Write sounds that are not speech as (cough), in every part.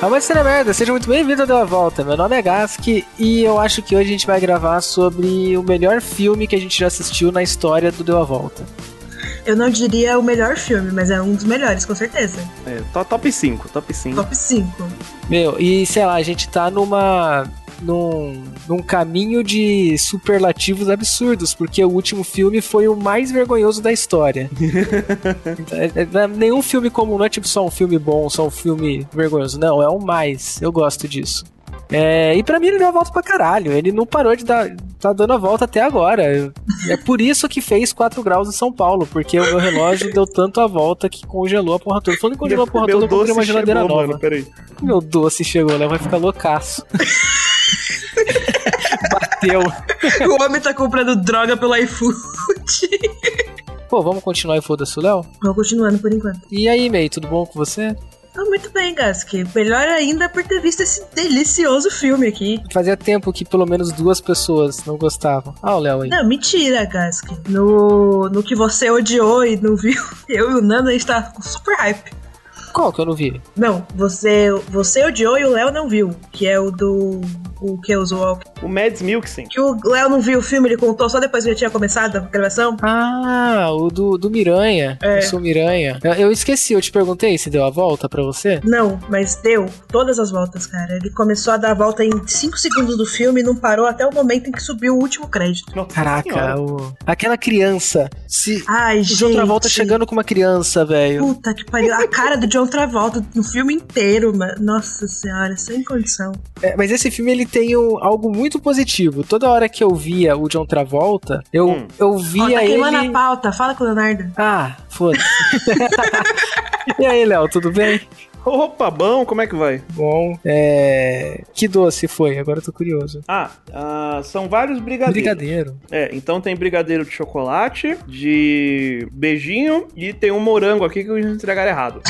A Mãe da Merda, seja muito bem-vindo ao Deu a Volta. Meu nome é Gask e eu acho que hoje a gente vai gravar sobre o melhor filme que a gente já assistiu na história do Deu a Volta. Eu não diria o melhor filme, mas é um dos melhores, com certeza. É, top 5, top 5. Top 5. Meu, e sei lá, a gente tá numa num, num caminho de superlativos absurdos, porque o último filme foi o mais vergonhoso da história. (laughs) é, é, nenhum filme comum, não é tipo só um filme bom, só um filme vergonhoso. Não, é o mais. Eu gosto disso. É, e para mim ele deu a volta pra caralho. Ele não parou de dar. tá dando a volta até agora. É por isso que fez 4 graus em São Paulo, porque o meu relógio deu tanto a volta que congelou a porra toda. Falando que congelou a (laughs) porra toda, eu comprei uma geladeira chegou, nova. Mano, meu doce chegou, né? Vai ficar loucaço. (laughs) Bateu. (laughs) O homem tá comprando droga pelo iFood. Pô, vamos continuar e foda-se o Léo? Vamos continuando por enquanto. E aí, May, tudo bom com você? Ah, muito bem, Gask. Melhor ainda por ter visto esse delicioso filme aqui. Fazia tempo que pelo menos duas pessoas não gostavam. Ah, o Léo aí. Não, mentira, Gask. No, no que você odiou e não viu, (laughs) eu e o Nando a gente tá com super hype. Qual que eu não vi? Não, você, você odiou e o Léo não viu. Que é o do. O que usou o Mads Mikkelsen. Que o Léo não viu o filme, ele contou só depois que já tinha começado a gravação. Ah, o do, do Miranha. É. Eu sou Miranha. Eu esqueci, eu te perguntei se deu a volta pra você? Não, mas deu. Todas as voltas, cara. Ele começou a dar a volta em 5 segundos do filme e não parou até o momento em que subiu o último crédito. Nossa Caraca, o... aquela criança. Se... Ai, gente. outra volta chegando com uma criança, velho. Puta que pariu. A cara do John John Travolta no filme inteiro, mano. Nossa senhora, sem condição. É, mas esse filme ele tem um, algo muito positivo. Toda hora que eu via o John Travolta, eu, hum. eu via oh, tá ele. a pauta, fala com o Leonardo. Ah, foda-se. (laughs) e aí, Léo, tudo bem? Opa, bom, como é que vai? Bom, é. Que doce foi? Agora eu tô curioso. Ah, uh, são vários brigadeiros. Brigadeiro. É, então tem brigadeiro de chocolate, de beijinho e tem um morango aqui que eu entregar errado.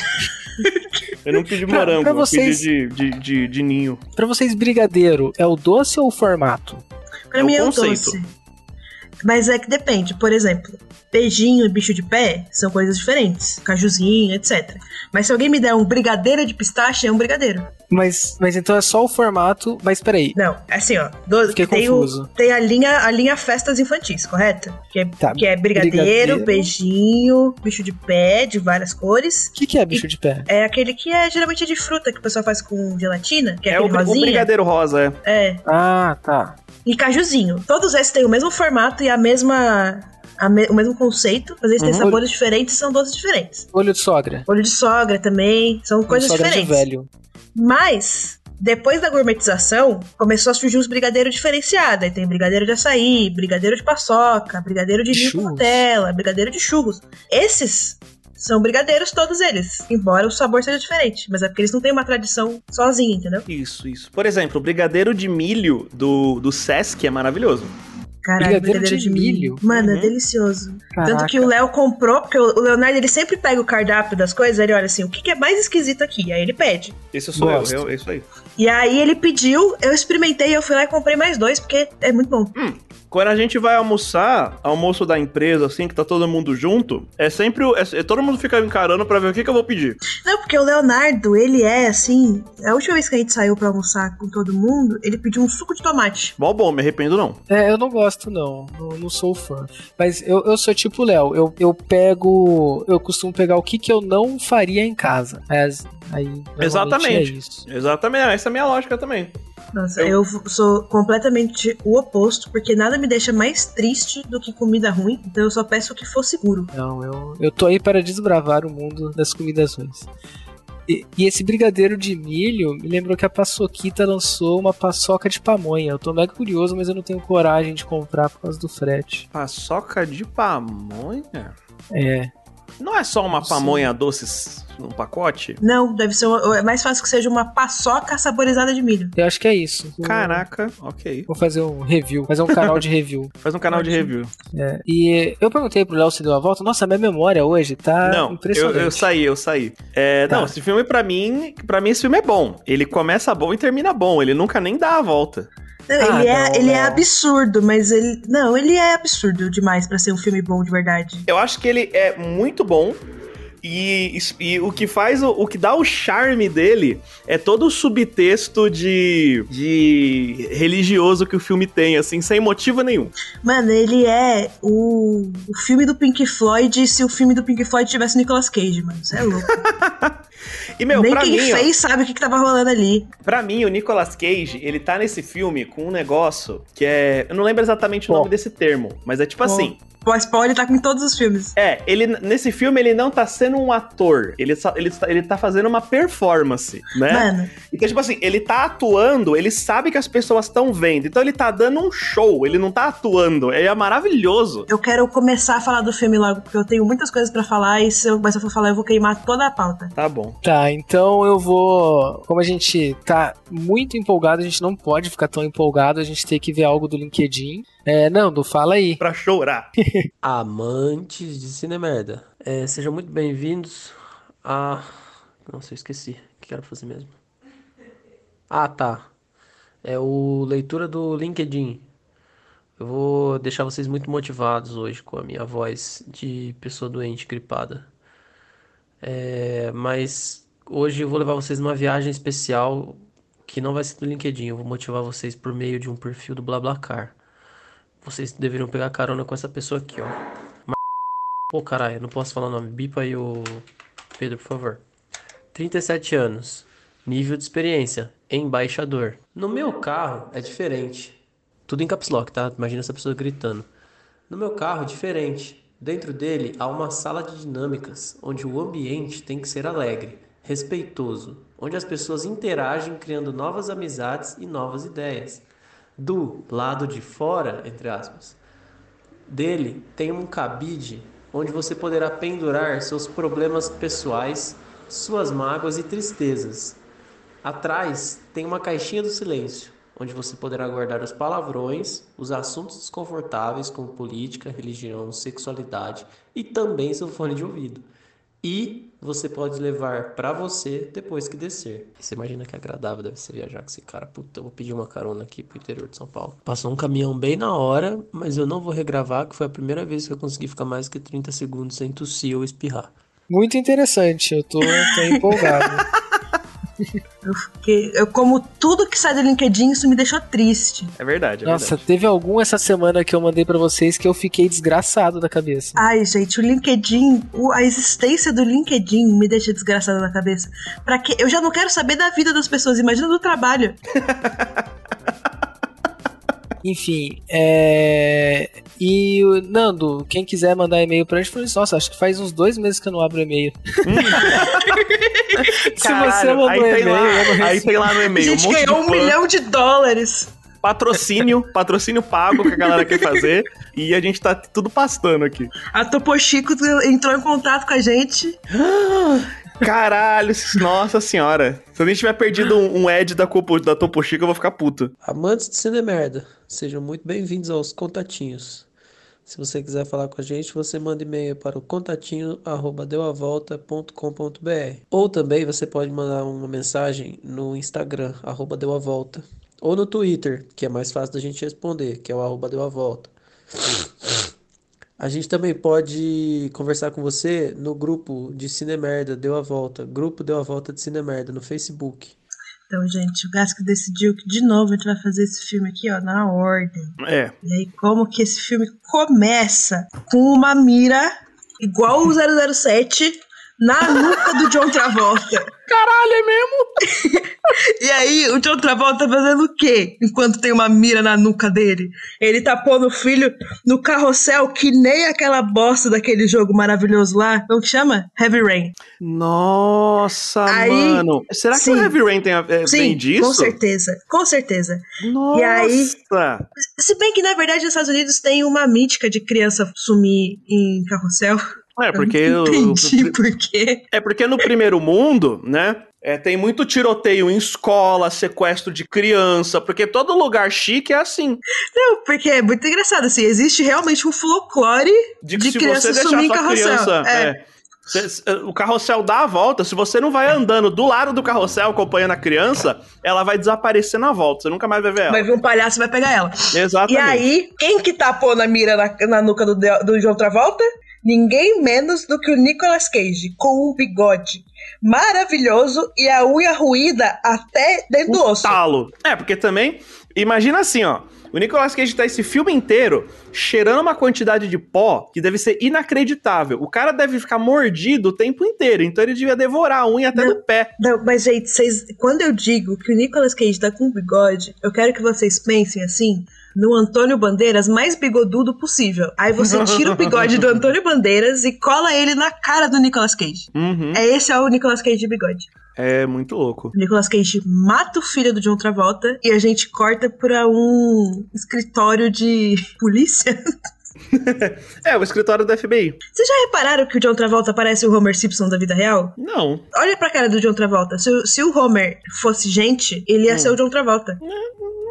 Eu não pedi morango, pra, pra vocês, eu pedi de, de, de, de, ninho. Pra vocês, brigadeiro, é o doce ou o formato? Pra é mim é o doce. Mas é que depende. Por exemplo, beijinho e bicho de pé são coisas diferentes. Cajuzinho, etc. Mas se alguém me der um brigadeiro de pistache, é um brigadeiro. Mas, mas então é só o formato. Mas peraí. Não, é assim, ó. Do, Fiquei tem confuso. O, tem a linha, a linha festas infantis, correto? Que é, tá, que é brigadeiro, brigadeiro, beijinho, bicho de pé, de várias cores. O que, que é bicho de pé? É aquele que é geralmente de fruta, que o pessoal faz com gelatina. Que é, é o, o brigadeiro rosa, é. É. Ah, tá. E cajuzinho. Todos esses têm o mesmo formato e a mesma me, o mesmo conceito, mas eles têm uhum. sabores diferentes e são doces diferentes. Olho de sogra. Olho de sogra também, são Olho coisas sogra diferentes. De velho. Mas depois da gourmetização, começou a surgir os brigadeiros diferenciados. Aí tem brigadeiro de açaí, brigadeiro de paçoca, brigadeiro de ninho com tela, brigadeiro de churros. Esses são brigadeiros todos eles, embora o sabor seja diferente, mas é porque eles não têm uma tradição sozinha, entendeu? Isso, isso. Por exemplo, o brigadeiro de milho do, do Sesc é maravilhoso. Caralho, brigadeiro, brigadeiro de, de milho. milho. Mano, é uhum. é delicioso. Caraca. Tanto que o Léo comprou, porque o Leonardo ele sempre pega o cardápio das coisas, ele olha assim, o que, que é mais esquisito aqui? Aí ele pede. Esse sou Gosto. eu, eu, é isso aí. E aí ele pediu, eu experimentei, eu fui lá e comprei mais dois, porque é muito bom. Hum, quando a gente vai almoçar, almoço da empresa, assim, que tá todo mundo junto, é sempre. O, é, é, todo mundo fica encarando pra ver o que, que eu vou pedir. Não, porque o Leonardo, ele é assim. A última vez que a gente saiu pra almoçar com todo mundo, ele pediu um suco de tomate. Bom, bom, me arrependo não. É, eu não gosto, não. Não, não sou fã. Mas eu, eu sou tipo o Léo. Eu, eu pego. Eu costumo pegar o que, que eu não faria em casa. Mas aí. Exatamente. É isso. Exatamente. Essa é a minha lógica também. Nossa, eu... eu... sou completamente o oposto, porque nada me deixa mais triste do que comida ruim, então eu só peço que for seguro. Não, eu, eu tô aí para desbravar o mundo das comidas ruins. E, e, esse brigadeiro de milho me lembrou que a Paçoquita lançou uma paçoca de pamonha. Eu tô mega curioso, mas eu não tenho coragem de comprar por causa do frete. Paçoca de pamonha? É. Não é só uma pamonha doces num pacote? Não, deve ser. Uma, é mais fácil que seja uma paçoca saborizada de milho. Eu acho que é isso. Caraca, ok. Vou fazer um review, fazer um canal de review. (laughs) Faz um canal de review. É, e eu perguntei pro Léo se deu a volta. Nossa, minha memória hoje tá não, impressionante. Eu, eu saí, eu saí. É, tá. Não, esse filme pra mim, para mim esse filme é bom. Ele começa bom e termina bom. Ele nunca nem dá a volta. Não, ah, ele, é, ele é absurdo, mas ele. Não, ele é absurdo demais para ser um filme bom de verdade. Eu acho que ele é muito bom, E, e, o que faz, o, o, que dá o charme dele é todo o subtexto de, de religioso que o filme tem, assim, sem motivo nenhum. Mano, ele é o, o filme do Pink Floyd se o filme do Pink Floyd tivesse Nicolas Cage, mano. Isso é louco. (laughs) e, meu, Nem quem mim, fez ó, sabe o que, que tava rolando ali. Pra mim, o Nicolas Cage, ele tá nesse filme com um negócio que é. Eu não lembro exatamente o nome desse termo, mas é tipo assim. O spoiler tá com todos os filmes. É, ele nesse filme ele não tá sendo um ator, ele, ele, ele tá fazendo uma performance, né? Mano. Então, tipo assim, ele tá atuando, ele sabe que as pessoas estão vendo, então ele tá dando um show, ele não tá atuando, é maravilhoso. Eu quero começar a falar do filme logo, porque eu tenho muitas coisas para falar e se eu, mas se eu for falar eu vou queimar toda a pauta. Tá bom. Tá, então eu vou, como a gente tá muito empolgado, a gente não pode ficar tão empolgado, a gente tem que ver algo do LinkedIn. É, Nando, fala aí. Pra chorar. (laughs) Amantes de Cinemerda, é, sejam muito bem-vindos a. Nossa, eu esqueci. O que era fazer mesmo? Ah, tá. É o leitura do LinkedIn. Eu vou deixar vocês muito motivados hoje com a minha voz de pessoa doente, gripada. É, mas hoje eu vou levar vocês numa viagem especial que não vai ser do LinkedIn. Eu vou motivar vocês por meio de um perfil do BlaBlaCar. Vocês deveriam pegar carona com essa pessoa aqui, ó. Pô, caralho, não posso falar o nome. Bipa aí o Pedro, por favor. 37 anos. Nível de experiência. Embaixador. No meu carro é diferente. Tudo em caps lock, tá? Imagina essa pessoa gritando. No meu carro é diferente. Dentro dele há uma sala de dinâmicas, onde o ambiente tem que ser alegre, respeitoso, onde as pessoas interagem criando novas amizades e novas ideias do lado de fora, entre aspas, dele tem um cabide onde você poderá pendurar seus problemas pessoais, suas mágoas e tristezas. Atrás tem uma caixinha do silêncio, onde você poderá guardar os palavrões, os assuntos desconfortáveis como política, religião, sexualidade e também seu fone de ouvido e você pode levar para você depois que descer. Você imagina que agradável deve ser viajar com esse cara. Puta, eu vou pedir uma carona aqui pro interior de São Paulo. Passou um caminhão bem na hora, mas eu não vou regravar, que foi a primeira vez que eu consegui ficar mais que 30 segundos sem tossir ou espirrar. Muito interessante, eu tô, tô empolgado. (laughs) Eu fiquei. Eu, como tudo que sai do LinkedIn, isso me deixou triste. É verdade. É Nossa, verdade. teve algum essa semana que eu mandei para vocês que eu fiquei desgraçado da cabeça. Ai, gente, o LinkedIn, a existência do LinkedIn me deixa desgraçado da cabeça. Para que eu já não quero saber da vida das pessoas, imagina do trabalho. (laughs) Enfim, é. E, Nando, quem quiser mandar e-mail pra gente, assim, nossa, acho que faz uns dois meses que eu não abro e-mail. (laughs) Se você mandou e-mail, Aí tem lá no e-mail. A gente um ganhou um milhão de dólares patrocínio, patrocínio pago que a galera quer fazer. e a gente tá tudo pastando aqui. A Topo Chico entrou em contato com a gente. (gasps) (gasps) Caralho, nossa senhora. Se a gente tiver perdido um, um Ed da, Copo, da Topo Chico, eu vou ficar puto. Amantes de Cine Merda, sejam muito bem-vindos aos contatinhos. Se você quiser falar com a gente, você manda e-mail para o contatinho@deuavolta.com.br. Ou também você pode mandar uma mensagem no Instagram @deuavolta ou no Twitter, que é mais fácil da gente responder, que é o arroba gente também pode conversar com você no grupo de Cinemerda Deu a Volta, grupo Deu a Volta de Cinemerda no Facebook. Então, gente, o Gasco decidiu que de novo a gente vai fazer esse filme aqui, ó, na ordem. É. E aí, como que esse filme começa com uma mira igual o 007 na nuca do John Travolta. Caralho, é mesmo? (laughs) e aí, o John Travolta tá fazendo o quê? Enquanto tem uma mira na nuca dele? Ele tá pondo o filho no carrossel que nem aquela bosta daquele jogo maravilhoso lá. Como que chama? Heavy Rain. Nossa, aí, mano. Será sim, que o Heavy Rain tem a, é, sim, vem disso? Com certeza, com certeza. Nossa. E aí, se bem que na verdade nos Estados Unidos tem uma mítica de criança sumir em carrossel. É, porque. Eu não entendi o, por quê. É porque no primeiro mundo, né? É, tem muito tiroteio em escola, sequestro de criança, porque todo lugar chique é assim. Não, porque é muito engraçado, assim, existe realmente um folclore de, de criança sumir em carrossel. Criança, é. é. O carrossel dá a volta. Se você não vai andando do lado do carrossel acompanhando a criança, ela vai desaparecer na volta. Você nunca mais vai ver ela. Vai vir um palhaço e vai pegar ela. Exatamente. E aí, quem que tapou na mira na, na nuca do, do João Travolta? Ninguém menos do que o Nicolas Cage, com um bigode maravilhoso e a unha ruída até dentro do osso. Talo. É, porque também, imagina assim, ó. O Nicolas Cage tá esse filme inteiro cheirando uma quantidade de pó que deve ser inacreditável. O cara deve ficar mordido o tempo inteiro, então ele devia devorar a unha até não, do pé. Não, mas gente, vocês, quando eu digo que o Nicolas Cage tá com bigode, eu quero que vocês pensem assim, no Antônio Bandeiras mais bigodudo possível. Aí você tira o bigode do Antônio Bandeiras e cola ele na cara do Nicolas Cage. Uhum. É esse é o Nicolas Cage de bigode. É muito louco. Nicolas Cage mata o filho do John Travolta e a gente corta pra um escritório de (laughs) polícia. (laughs) é, o escritório do FBI. Vocês já repararam que o John Travolta parece o Homer Simpson da vida real? Não. Olha pra cara do John Travolta. Se, se o Homer fosse gente, ele ia hum. ser o John Travolta. Não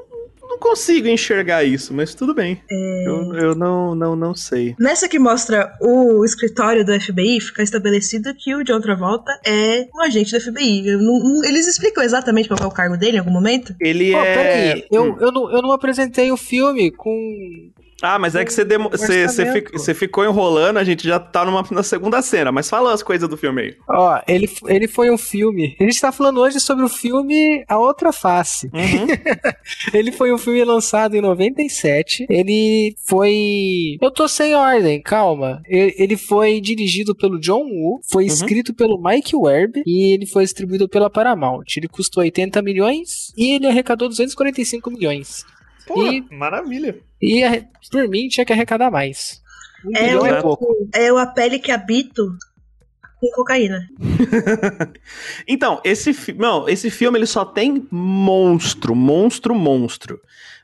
consigo enxergar isso, mas tudo bem. É... Eu, eu não, não, não sei. Nessa que mostra o escritório do FBI, fica estabelecido que o John Travolta é um agente do FBI. Não, eles explicam exatamente qual é o cargo dele em algum momento? Ele oh, é. Peraí, eu, hum. eu, não, eu não apresentei o filme com ah, mas é que você, demo... você, você, fic... você, ficou enrolando, a gente já tá numa... na segunda cena, mas fala as coisas do filme aí. Ó, ele, ele foi um filme. A gente tá falando hoje sobre o filme A Outra Face. Uhum. (laughs) ele foi um filme lançado em 97. Ele foi. Eu tô sem ordem, calma. Ele foi dirigido pelo John Woo, foi uhum. escrito pelo Mike Werb e ele foi distribuído pela Paramount. Ele custou 80 milhões e ele arrecadou 245 milhões. Pô, e, maravilha. E por mim tinha que arrecadar mais. Um é, o, é, pouco. é a pele que habito com cocaína. (laughs) então, esse, não, esse filme ele só tem monstro, monstro, monstro.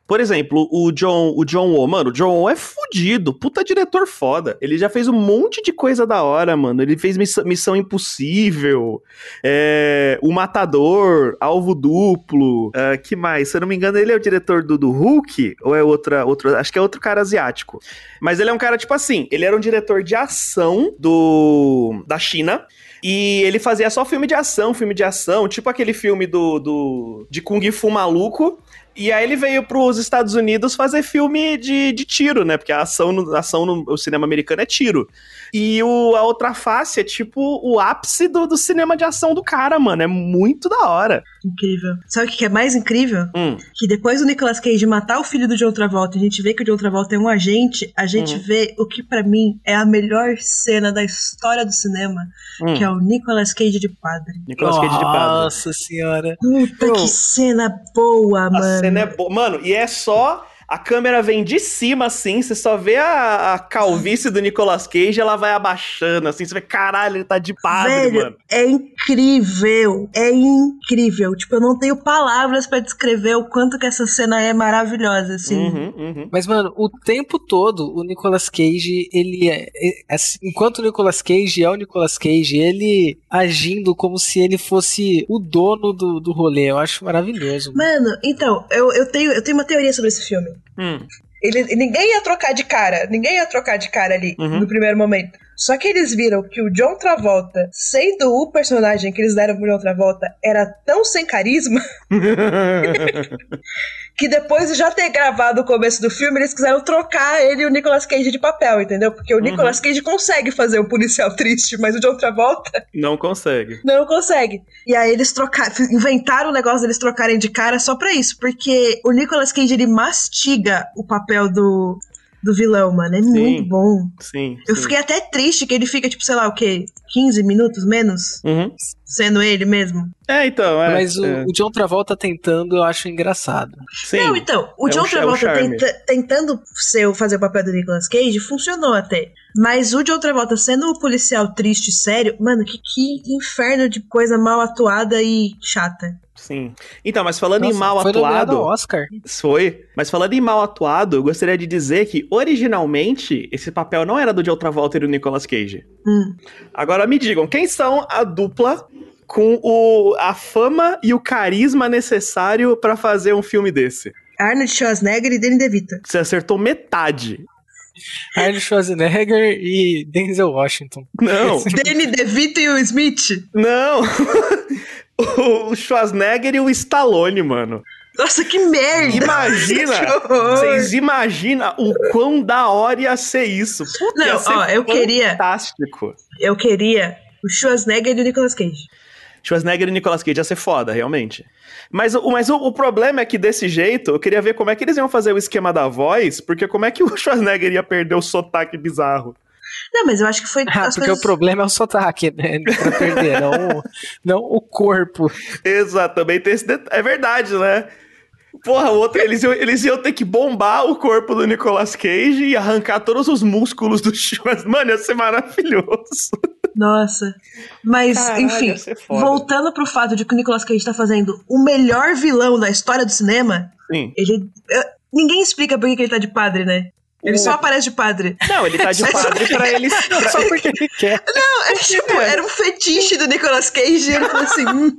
Por exemplo, o John, o John Woo, mano, o John Woo é fudido, puta diretor foda. Ele já fez um monte de coisa da hora, mano. Ele fez Missão, Missão Impossível, é, O Matador, Alvo Duplo, uh, que mais? Se eu não me engano, ele é o diretor do, do Hulk, ou é outra, outro, acho que é outro cara asiático. Mas ele é um cara, tipo assim, ele era um diretor de ação do da China, e ele fazia só filme de ação, filme de ação, tipo aquele filme do, do de Kung Fu maluco, e aí ele veio para os Estados Unidos fazer filme de, de tiro, né? Porque a ação, no, ação no cinema americano é tiro. E o, a outra face é tipo o ápice do, do cinema de ação do cara, mano. É muito da hora. Incrível. Sabe o que é mais incrível? Hum. Que depois do Nicolas Cage matar o filho do John Travolta, a gente vê que o John Travolta é um agente, a gente hum. vê o que para mim é a melhor cena da história do cinema, hum. que é o Nicolas Cage de padre. Nicolas Cage de padre. Nossa senhora. Puta que cena boa, mano cena é boa. Mano, e é só a câmera vem de cima, assim, você só vê a, a, calvície do Nicolas Cage, ela vai abaixando, assim, você vê, caralho, ele tá de padre, Velho, mano. É incrível, é incrível. Tipo, eu não tenho palavras para descrever o quanto que essa cena é maravilhosa, assim. Uhum, uhum. Mas, mano, o tempo todo, o Nicolas Cage, ele é, é assim, enquanto o Nicolas Cage é o Nicolas Cage, ele agindo como se ele fosse o dono do, do rolê, eu acho maravilhoso. Mano, mano então, eu, eu, tenho, eu tenho uma teoria sobre esse filme. Hum. Ele, ninguém ia trocar de cara, ninguém ia trocar de cara ali uhum. no primeiro momento. Só que eles viram que o John Travolta, sendo o personagem que eles deram pro John Travolta, era tão sem carisma (laughs) que depois de já ter gravado o começo do filme, eles quiseram trocar ele e o Nicolas Cage de papel, entendeu? Porque o uhum. Nicolas Cage consegue fazer um policial (laughs) triste, mas o John Travolta não consegue. Não consegue. E aí eles trocaram, inventaram o negócio deles trocarem de cara só pra isso, porque o Nicolas Cage ele mastiga o papel do do vilão, mano. É sim, muito bom. Sim. Eu sim. fiquei até triste que ele fica, tipo, sei lá, o quê? 15 minutos menos? Uhum. Sendo ele mesmo. É, então. É, Mas o, é. o, John Travolta tentando, eu acho engraçado. Sim. Não, então. O é John um, é Travolta tenta, tentando ser, fazer o papel do Nicolas Cage funcionou até. Mas o John Travolta sendo o policial triste e sério, mano, que, que inferno de coisa mal atuada e chata. Sim. Então, mas falando Nossa, em mal foi atuado. Oscar. Foi. Mas falando em mal atuado, eu gostaria de dizer que originalmente esse papel não era do John Travolta e do Nicolas Cage. Hum. Agora me digam, quem são a dupla com o, a fama e o carisma necessário para fazer um filme desse? Arnold Schwarzenegger e Danny DeVito. Você acertou metade. Arnold Schwarzenegger e Denzel Washington. Não. (laughs) Danny DeVito e o Smith? Não. (laughs) (laughs) o Schwarzenegger e o Stallone, mano. Nossa, que merda! Imagina! (laughs) Vocês imaginam o quão da hora ia ser isso? Puta, Não, ó, eu queria. Fantástico. Eu queria o Schwarzenegger e o Nicolas Cage. Schwarzenegger e Nicolas Cage ia ser foda, realmente. Mas, mas o, o, problema é que desse jeito, eu queria ver como é que eles iam fazer o esquema da voz, porque como é que o (laughs) Schwarzenegger ia perder o sotaque bizarro? Não, mas eu acho que foi. Ah, porque coisas... o problema é o sotaque, né? (laughs) Pra perder, não, não o corpo. Exatamente, esse det... é verdade, né? Porra, outro, eles, iam, eles iam ter que bombar o corpo do Nicolas Cage e arrancar todos os músculos do Schwarzenegger. Mano, ia ser maravilhoso. Nossa. Mas, Caralho, enfim, voltando pro fato de que o Nicolas Cage tá fazendo o melhor vilão da história do cinema, Sim. ele. Ninguém explica por que ele tá de padre, né? Ele só aparece de padre. Não, ele tá de (laughs) padre pra ele. (laughs) Só porque ele quer. Não, é tipo, era um fetiche do Nicolas Cage ele falou assim. Hum.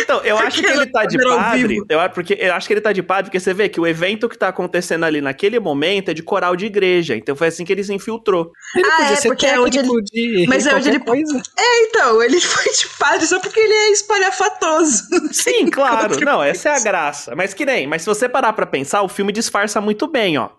Então, eu acho que ele tá de padre. Eu, porque, eu acho que ele tá de padre, porque você vê que o evento que tá acontecendo ali naquele momento é de coral de igreja. Então foi assim que ele se infiltrou. Ele ah, podia é, ser porque é onde ele. De mas é onde ele. Coisa. É, então, ele (laughs) foi de padre só porque ele é espalhafatoso. (laughs) Sim, claro. Não, essa é a graça. Mas que nem, mas se você parar pra pensar, o filme disfarça muito bem, ó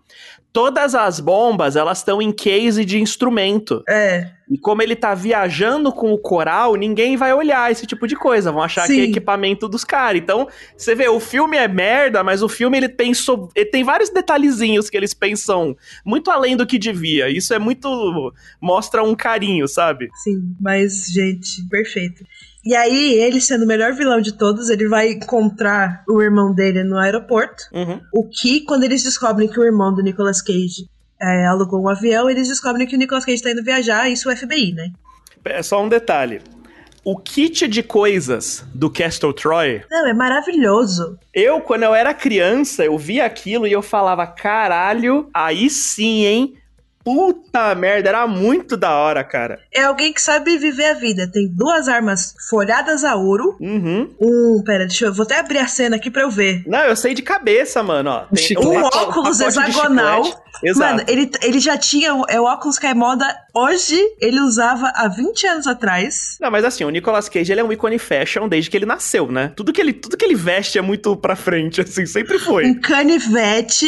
todas as bombas, elas estão em case de instrumento. É. E como ele tá viajando com o coral, ninguém vai olhar esse tipo de coisa. Vão achar Sim. que é equipamento dos caras. Então, você vê, o filme é merda, mas o filme ele tem, so... ele tem vários detalhezinhos que eles pensam muito além do que devia. Isso é muito. mostra um carinho, sabe? Sim, mas, gente, perfeito. E aí, ele sendo o melhor vilão de todos, ele vai encontrar o irmão dele no aeroporto. Uhum. O que, quando eles descobrem que o irmão do Nicolas Cage é, alugou um avião, eles descobrem que o Nicolas Cage tá indo viajar, isso é o FBI, né? É só um detalhe. O kit de coisas do Castle Troy. Não, é maravilhoso. Eu, quando eu era criança, eu via aquilo e eu falava: caralho, aí sim, hein? Puta merda, era muito da hora, cara. É alguém que sabe viver a vida. Tem duas armas folhadas a ouro. Uhum. Um, pera, deixa eu. Vou até abrir a cena aqui pra eu ver. Não, eu sei de cabeça, mano, ó. Tem um, óculos hexagonal. Exato. Mano, ele, ele já tinha. É o óculos que é moda hoje, ele usava há 20 anos atrás. Não, mas assim, o Nicolas Cage ele é um ícone fashion desde que ele nasceu, né? Tudo que ele, tudo que ele veste é muito pra frente, (laughs) assim, sempre foi. Um canivete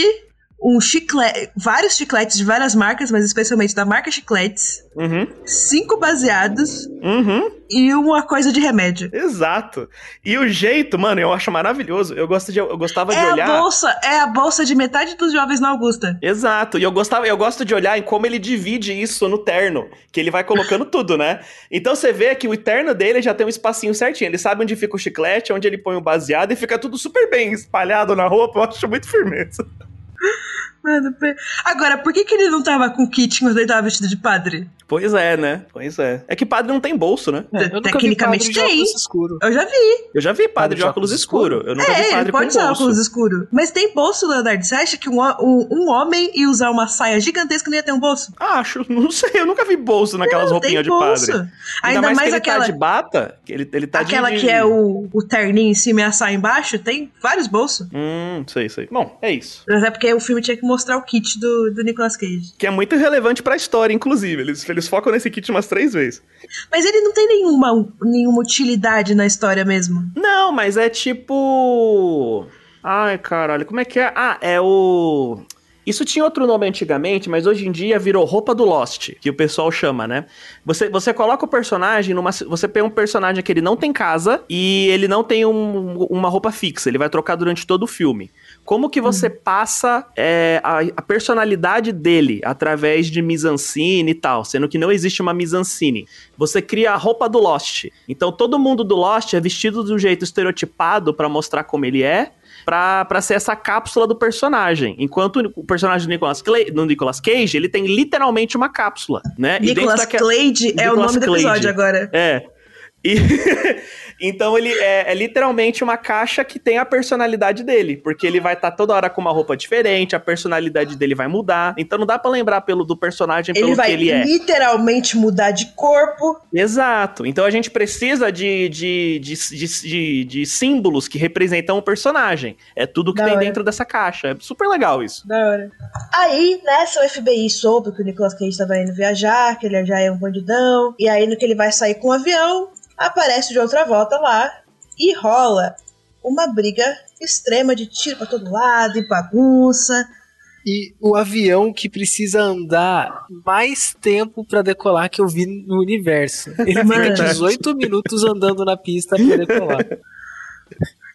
um chiclete, vários chicletes de várias marcas, mas especialmente da marca Chicletes. Uhum. Cinco baseados. Uhum. E uma coisa de remédio. Exato. E o jeito, mano, eu acho maravilhoso. Eu, gosto de, eu gostava é de olhar. A bolsa, é a bolsa de metade dos jovens na Augusta. Exato. E eu gostava, eu gosto de olhar em como ele divide isso no terno. Que ele vai colocando (laughs) tudo, né? Então você vê que o terno dele já tem um espacinho certinho. Ele sabe onde fica o chiclete, onde ele põe o baseado e fica tudo super bem espalhado na roupa. Eu acho muito firmeza. Mano, agora, por que, que ele não tava com kit quando ele tava vestido de padre? Pois é, né? Pois é. É que padre não tem bolso, né? É, Tecnicamente tem. Eu já vi. Eu já vi padre, padre de óculos escuro. escuro. Eu nunca é, vi padre pode usar óculos escuro. Mas tem bolso, Leonardo. Você acha que um, um, um, homem ia usar uma saia gigantesca não ia ter um bolso? Acho, (laughs) não sei. Eu nunca vi bolso naquelas não, roupinhas de padre. Ainda, Ainda mais, mais que ele aquela... tá de bata. Que ele, ele tá aquela de... que é o, o terninho em cima e a saia embaixo, tem vários bolsos. Hum, sei, sei. Bom, é isso. Mas é porque o filme tinha que mostrar o kit do, do Nicolas Cage. Que é muito relevante pra história, inclusive. Eles, eles focam nesse kit umas três vezes. Mas ele não tem nenhuma, nenhuma utilidade na história mesmo. Não, mas é tipo. Ai, caralho, como é que é? Ah, é o. Isso tinha outro nome antigamente, mas hoje em dia virou roupa do Lost, que o pessoal chama, né? Você, você coloca o personagem numa. Você pega um personagem que ele não tem casa e ele não tem um, uma roupa fixa, ele vai trocar durante todo o filme. Como que você hum. passa é, a, a, personalidade dele através de mise-en-scène e tal, sendo que não existe uma mise-en-scène? Você cria a roupa do Lost. Então todo mundo do Lost é vestido de um jeito estereotipado para mostrar como ele é, para ser essa cápsula do personagem. Enquanto o personagem do Nicolas, Clay, do Nicolas Cage, ele tem literalmente uma cápsula, né? Nicolas Cage é o nome do episódio agora. É. E (laughs) então ele é, é, literalmente uma caixa que tem a personalidade dele, porque ele vai estar tá toda hora com uma roupa diferente, a personalidade dele vai mudar. Então não dá para lembrar pelo do personagem ele pelo que ele é. Ele vai literalmente mudar de corpo. Exato. Então a gente precisa de, de, de, de, de símbolos que representam o personagem. É tudo que da tem hora. dentro dessa caixa. É super legal isso. Da hora. Aí, nessa o FBI soube que o Nicolas Cage estava indo viajar, que ele já é um bandidão. E aí, no que ele vai sair com o avião, aparece de outra volta lá e rola uma briga extrema de tiro pra todo lado e bagunça. E o avião que precisa andar mais tempo para decolar que eu vi no universo. Ele fica (laughs) 18 minutos andando na pista pra decolar.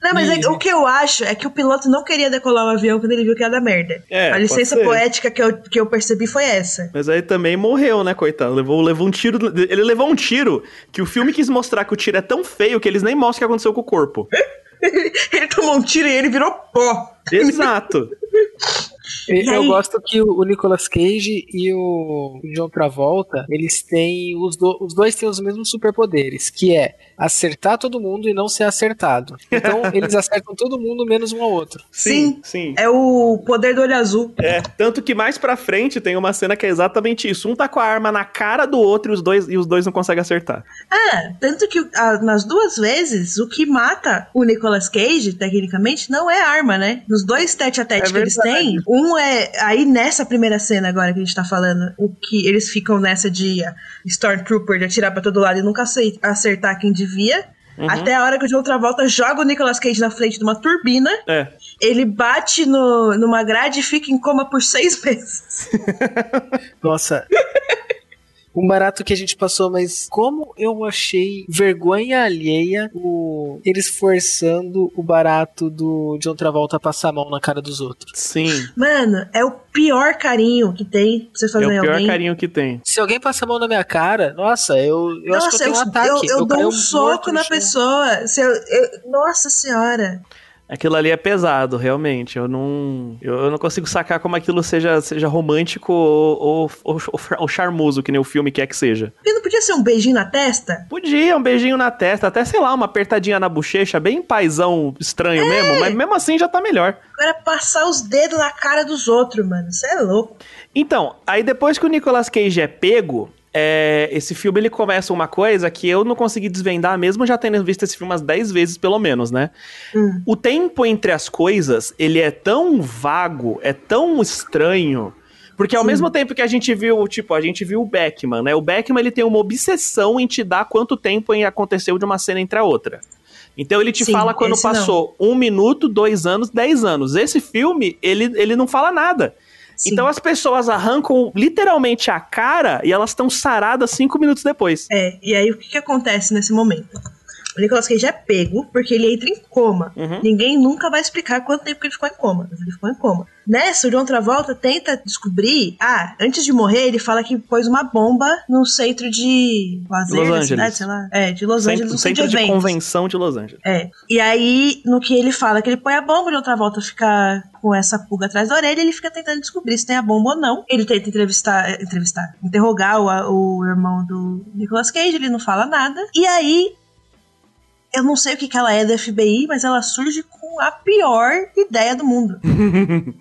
Não, mas é, o que eu acho é que o piloto não queria decolar o avião quando ele viu que ia dar merda. É, a licença poética que eu, que eu percebi foi essa. Mas aí também morreu, né, coitado? Levou, levou um tiro. Ele levou um tiro que o filme quis mostrar que o tiro é tão feio que eles nem mostram o que aconteceu com o corpo. (laughs) ele tomou um tiro e ele virou pó. Exato. (laughs) Eu gosto que o Nicolas Cage e o John Travolta, eles têm. Os, do, os dois têm os mesmos superpoderes, que é acertar todo mundo e não ser acertado. Então, (laughs) eles acertam todo mundo menos um ao outro. Sim, sim. É o poder do olho azul. É, tanto que mais pra frente tem uma cena que é exatamente isso. Um tá com a arma na cara do outro e os dois, e os dois não conseguem acertar. É, tanto que a, nas duas vezes, o que mata o Nicolas Cage, tecnicamente, não é arma, né? Nos dois tete a tete é que eles têm, um é. Aí nessa primeira cena agora que a gente tá falando, o que eles ficam nessa de Stormtrooper de atirar pra todo lado e nunca acertar quem devia. Uhum. Até a hora que o John Travolta joga o Nicolas Cage na frente de uma turbina. É. Ele bate no, numa grade e fica em coma por seis (laughs) meses. Nossa. Um barato que a gente passou, mas como eu achei vergonha alheia o eles forçando o barato do John Travolta a passar a mão na cara dos outros. Sim. Mano, é o pior carinho que tem pra você fazer É o pior alguém. carinho que tem. Se alguém passa a mão na minha cara, nossa, eu, eu nossa, acho que eu tenho eu, um ataque. Eu, eu, eu dou um soco na pessoa. Se eu, nossa senhora. Aquilo ali é pesado, realmente. Eu não, eu, não consigo sacar como aquilo seja, seja romântico ou, ou, ou, ou charmoso, que nem o filme quer que seja. E não podia ser um beijinho na testa? Podia, um beijinho na testa, até sei lá, uma apertadinha na bochecha, bem paizão estranho é. mesmo, mas mesmo assim já tá melhor. Agora passar os dedos na cara dos outros, mano, isso é louco. Então, aí depois que o Nicolas Cage é pego, é, esse filme ele começa uma coisa que eu não consegui desvendar, mesmo já tendo visto esse filme umas 10 vezes, pelo menos, né? Hum. O tempo entre as coisas, ele é tão vago, é tão estranho. Porque ao Sim. mesmo tempo que a gente viu, tipo, a gente viu o Beckman, né? O Beckman ele tem uma obsessão em te dar quanto tempo aconteceu de uma cena entre a outra. Então ele te Sim, fala quando passou não. um minuto, dois anos, dez anos. Esse filme, ele, ele não fala nada. Sim. Então as pessoas arrancam literalmente a cara e elas estão saradas cinco minutos depois. É, e aí o que, que acontece nesse momento? O Nicolas Cage é pego porque ele entra em coma. Uhum. Ninguém nunca vai explicar quanto tempo que ele ficou em coma. Mas ele ficou em coma. Nessa, o John Travolta tenta descobrir. Ah, antes de morrer, ele fala que pôs uma bomba no centro de lazer Los Angeles. Cidade, sei lá. É, de Los centro, Angeles, no centro, centro de, convenção de Los Angeles. É. E aí, no que ele fala que ele põe a bomba, o John Travolta fica com essa pulga atrás da orelha, ele fica tentando descobrir se tem a bomba ou não. Ele tenta entrevistar, entrevistar, interrogar o, o irmão do Nicolas Cage, ele não fala nada. E aí eu não sei o que, que ela é da FBI, mas ela surge com a pior ideia do mundo. (laughs)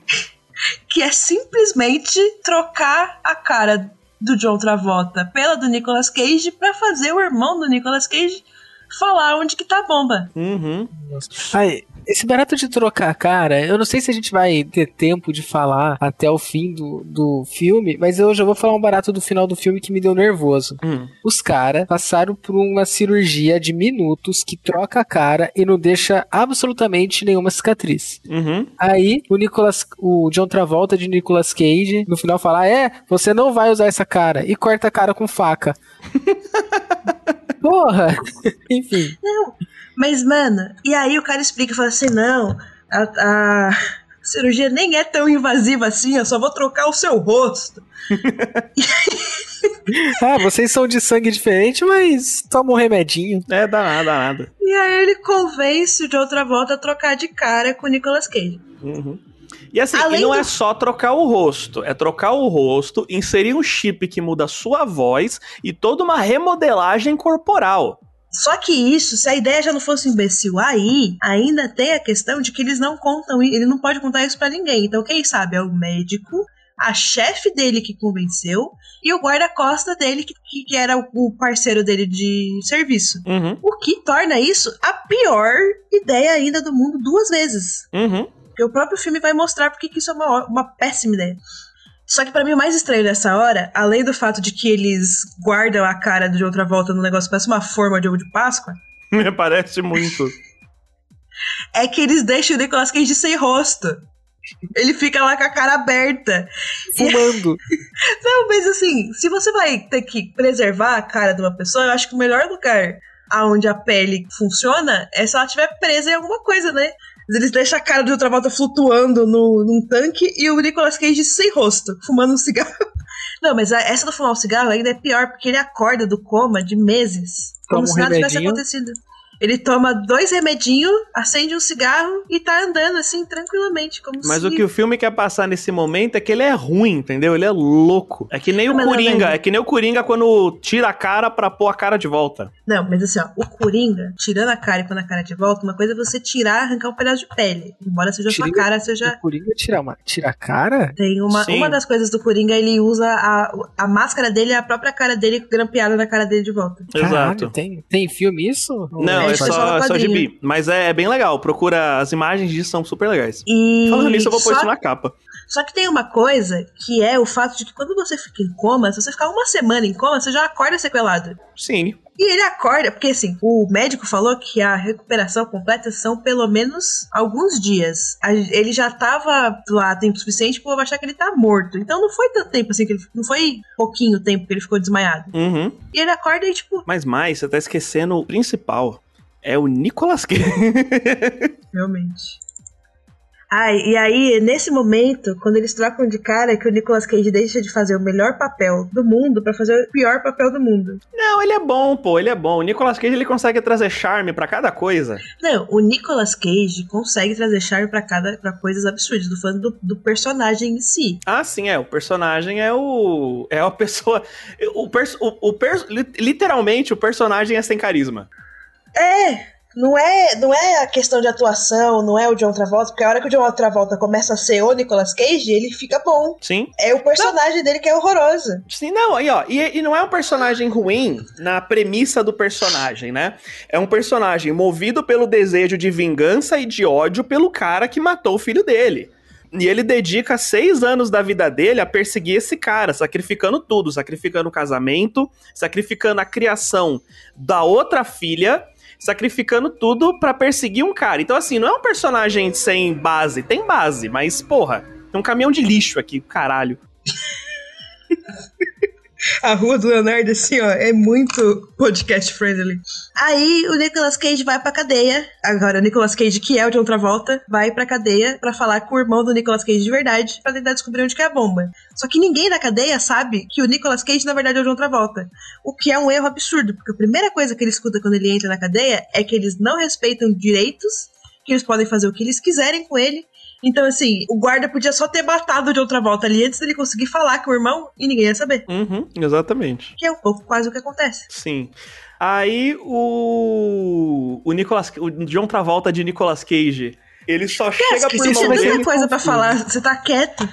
que é simplesmente trocar a cara do John Travolta pela do Nicolas Cage para fazer o irmão do Nicolas Cage falar onde que tá a bomba. Uhum. Aí, esse barato de trocar a cara, eu não sei se a gente vai ter tempo de falar até o fim do, do filme, mas eu já vou falar um barato do final do filme que me deu nervoso. Hum. Os caras passaram por uma cirurgia de minutos que troca a cara e não deixa absolutamente nenhuma cicatriz. Uhum. Aí o Nicolas, o John Travolta de Nicolas Cage, no final fala: É, você não vai usar essa cara. E corta a cara com faca. (laughs) Porra! (laughs) Enfim. Não, mas, mano, e aí o cara explica e fala assim: não, a, a cirurgia nem é tão invasiva assim, eu só vou trocar o seu rosto. (laughs) ah, vocês são de sangue diferente, mas toma um remedinho. É, dá nada, dá nada. E aí ele convence de outra volta a trocar de cara com o Nicolas Cage. Uhum. E assim, e não do... é só trocar o rosto, é trocar o rosto, inserir um chip que muda a sua voz e toda uma remodelagem corporal. Só que isso, se a ideia já não fosse imbecil aí, ainda tem a questão de que eles não contam, ele não pode contar isso para ninguém. Então quem sabe é o médico, a chefe dele que convenceu e o guarda-costa dele que, que era o parceiro dele de serviço. Uhum. O que torna isso a pior ideia ainda do mundo duas vezes. Uhum. Porque o próprio filme vai mostrar porque que isso é uma, uma péssima ideia. Só que para mim o mais estranho nessa hora, além do fato de que eles guardam a cara de outra volta no negócio, parece uma forma de ovo de Páscoa. Me (laughs) parece muito. é que eles deixam o Nicolas Cage sem rosto. Ele fica lá com a cara aberta. Fumando. E... (laughs) Não, mas assim, se você vai ter que preservar a cara de uma pessoa, eu acho que o melhor lugar aonde a pele funciona é se ela estiver presa em alguma coisa, né? Eles deixam a cara de outra volta flutuando no, num tanque e o Nicolas Cage sem rosto, fumando um cigarro. (laughs) Não, mas essa do fumar um cigarro ainda é pior, porque ele acorda do coma de meses. Como um se nada tivesse acontecido. Ele toma dois remedinhos, acende um cigarro e tá andando assim tranquilamente. Como Mas se... o que o filme quer passar nesse momento é que ele é ruim, entendeu? Ele é louco. É que nem não, o Coringa. É que nem o Coringa quando tira a cara pra pôr a cara de volta. Não, mas assim, ó, o Coringa, tirando a cara e pondo a cara de volta, uma coisa é você tirar, arrancar um pedaço de pele. Embora seja Tiringa, sua cara, seja. O Coringa tira, uma, tira a cara? Tem uma. Sim. Uma das coisas do Coringa, ele usa a, a máscara dele, a própria cara dele grampeada na cara dele de volta. Exato. Caralho, tem, tem filme isso? Não, é, é só, só gibi. Mas é, é, bem legal. Procura. As imagens disso são super legais. E... Falando nisso, eu vou pôr isso na capa. Só que tem uma coisa que é o fato de que quando você fica em coma, se você ficar uma semana em coma, você já acorda sequelado. Sim. E ele acorda, porque assim, o médico falou que a recuperação completa são pelo menos alguns dias. Ele já tava lá tempo suficiente pra eu achar que ele tá morto. Então não foi tanto tempo assim, que ele, não foi pouquinho tempo que ele ficou desmaiado. Uhum. E ele acorda e tipo. Mas mais, você tá esquecendo o principal é o Nicolas Cage. (laughs) Realmente. Ah, e aí, nesse momento, quando eles trocam de cara, é que o Nicolas Cage deixa de fazer o melhor papel do mundo para fazer o pior papel do mundo. Não, ele é bom, pô, ele é bom. O Nicolas Cage, ele consegue trazer charme para cada coisa. Não, o Nicolas Cage consegue trazer charme para cada pra coisas absurdas, do falando do, do, personagem em si. Ah, sim, é. O personagem é o. É a pessoa. O, pers, o, o literalmente, o personagem é sem carisma. É, não é, não é a questão de atuação, não é o John Travolta, porque a hora que o John Travolta começa a ser o Nicolas Cage, ele fica bom. Sim. É o personagem não. dele que é horroroso. Sim, não, aí ó, e, e não é um personagem ruim na premissa do personagem, né? É um personagem movido pelo desejo de vingança e de ódio pelo cara que matou o filho dele. E ele dedica seis anos da vida dele a perseguir esse cara, sacrificando tudo, sacrificando o casamento, sacrificando a criação da outra filha sacrificando tudo para perseguir um cara. Então, assim, não é um personagem sem base. Tem base, mas, porra, tem um caminhão de lixo aqui, caralho. (laughs) A rua do Leonardo, assim, ó, é muito podcast friendly. Aí o Nicolas Cage vai pra cadeia. Agora, o Nicolas Cage, que é o de outra volta, vai pra cadeia para falar com o irmão do Nicolas Cage de verdade, para tentar descobrir onde que é a bomba. Só que ninguém da cadeia sabe que o Nicolas Cage, na verdade, é o de outra volta. O que é um erro absurdo, porque a primeira coisa que ele escuta quando ele entra na cadeia é que eles não respeitam direitos, que eles podem fazer o que eles quiserem com ele então, assim, o guarda podia só ter matado de outra volta ali antes dele conseguir falar com o irmão e ninguém ia saber. Uhum, exatamente. Que é um pouco quase o que acontece. Sim. Aí o. O Nicolas. O John Travolta de Nicolas Cage. Ele só que chega pro irmão dele. Você tem coisa pra falar, você tá quieto.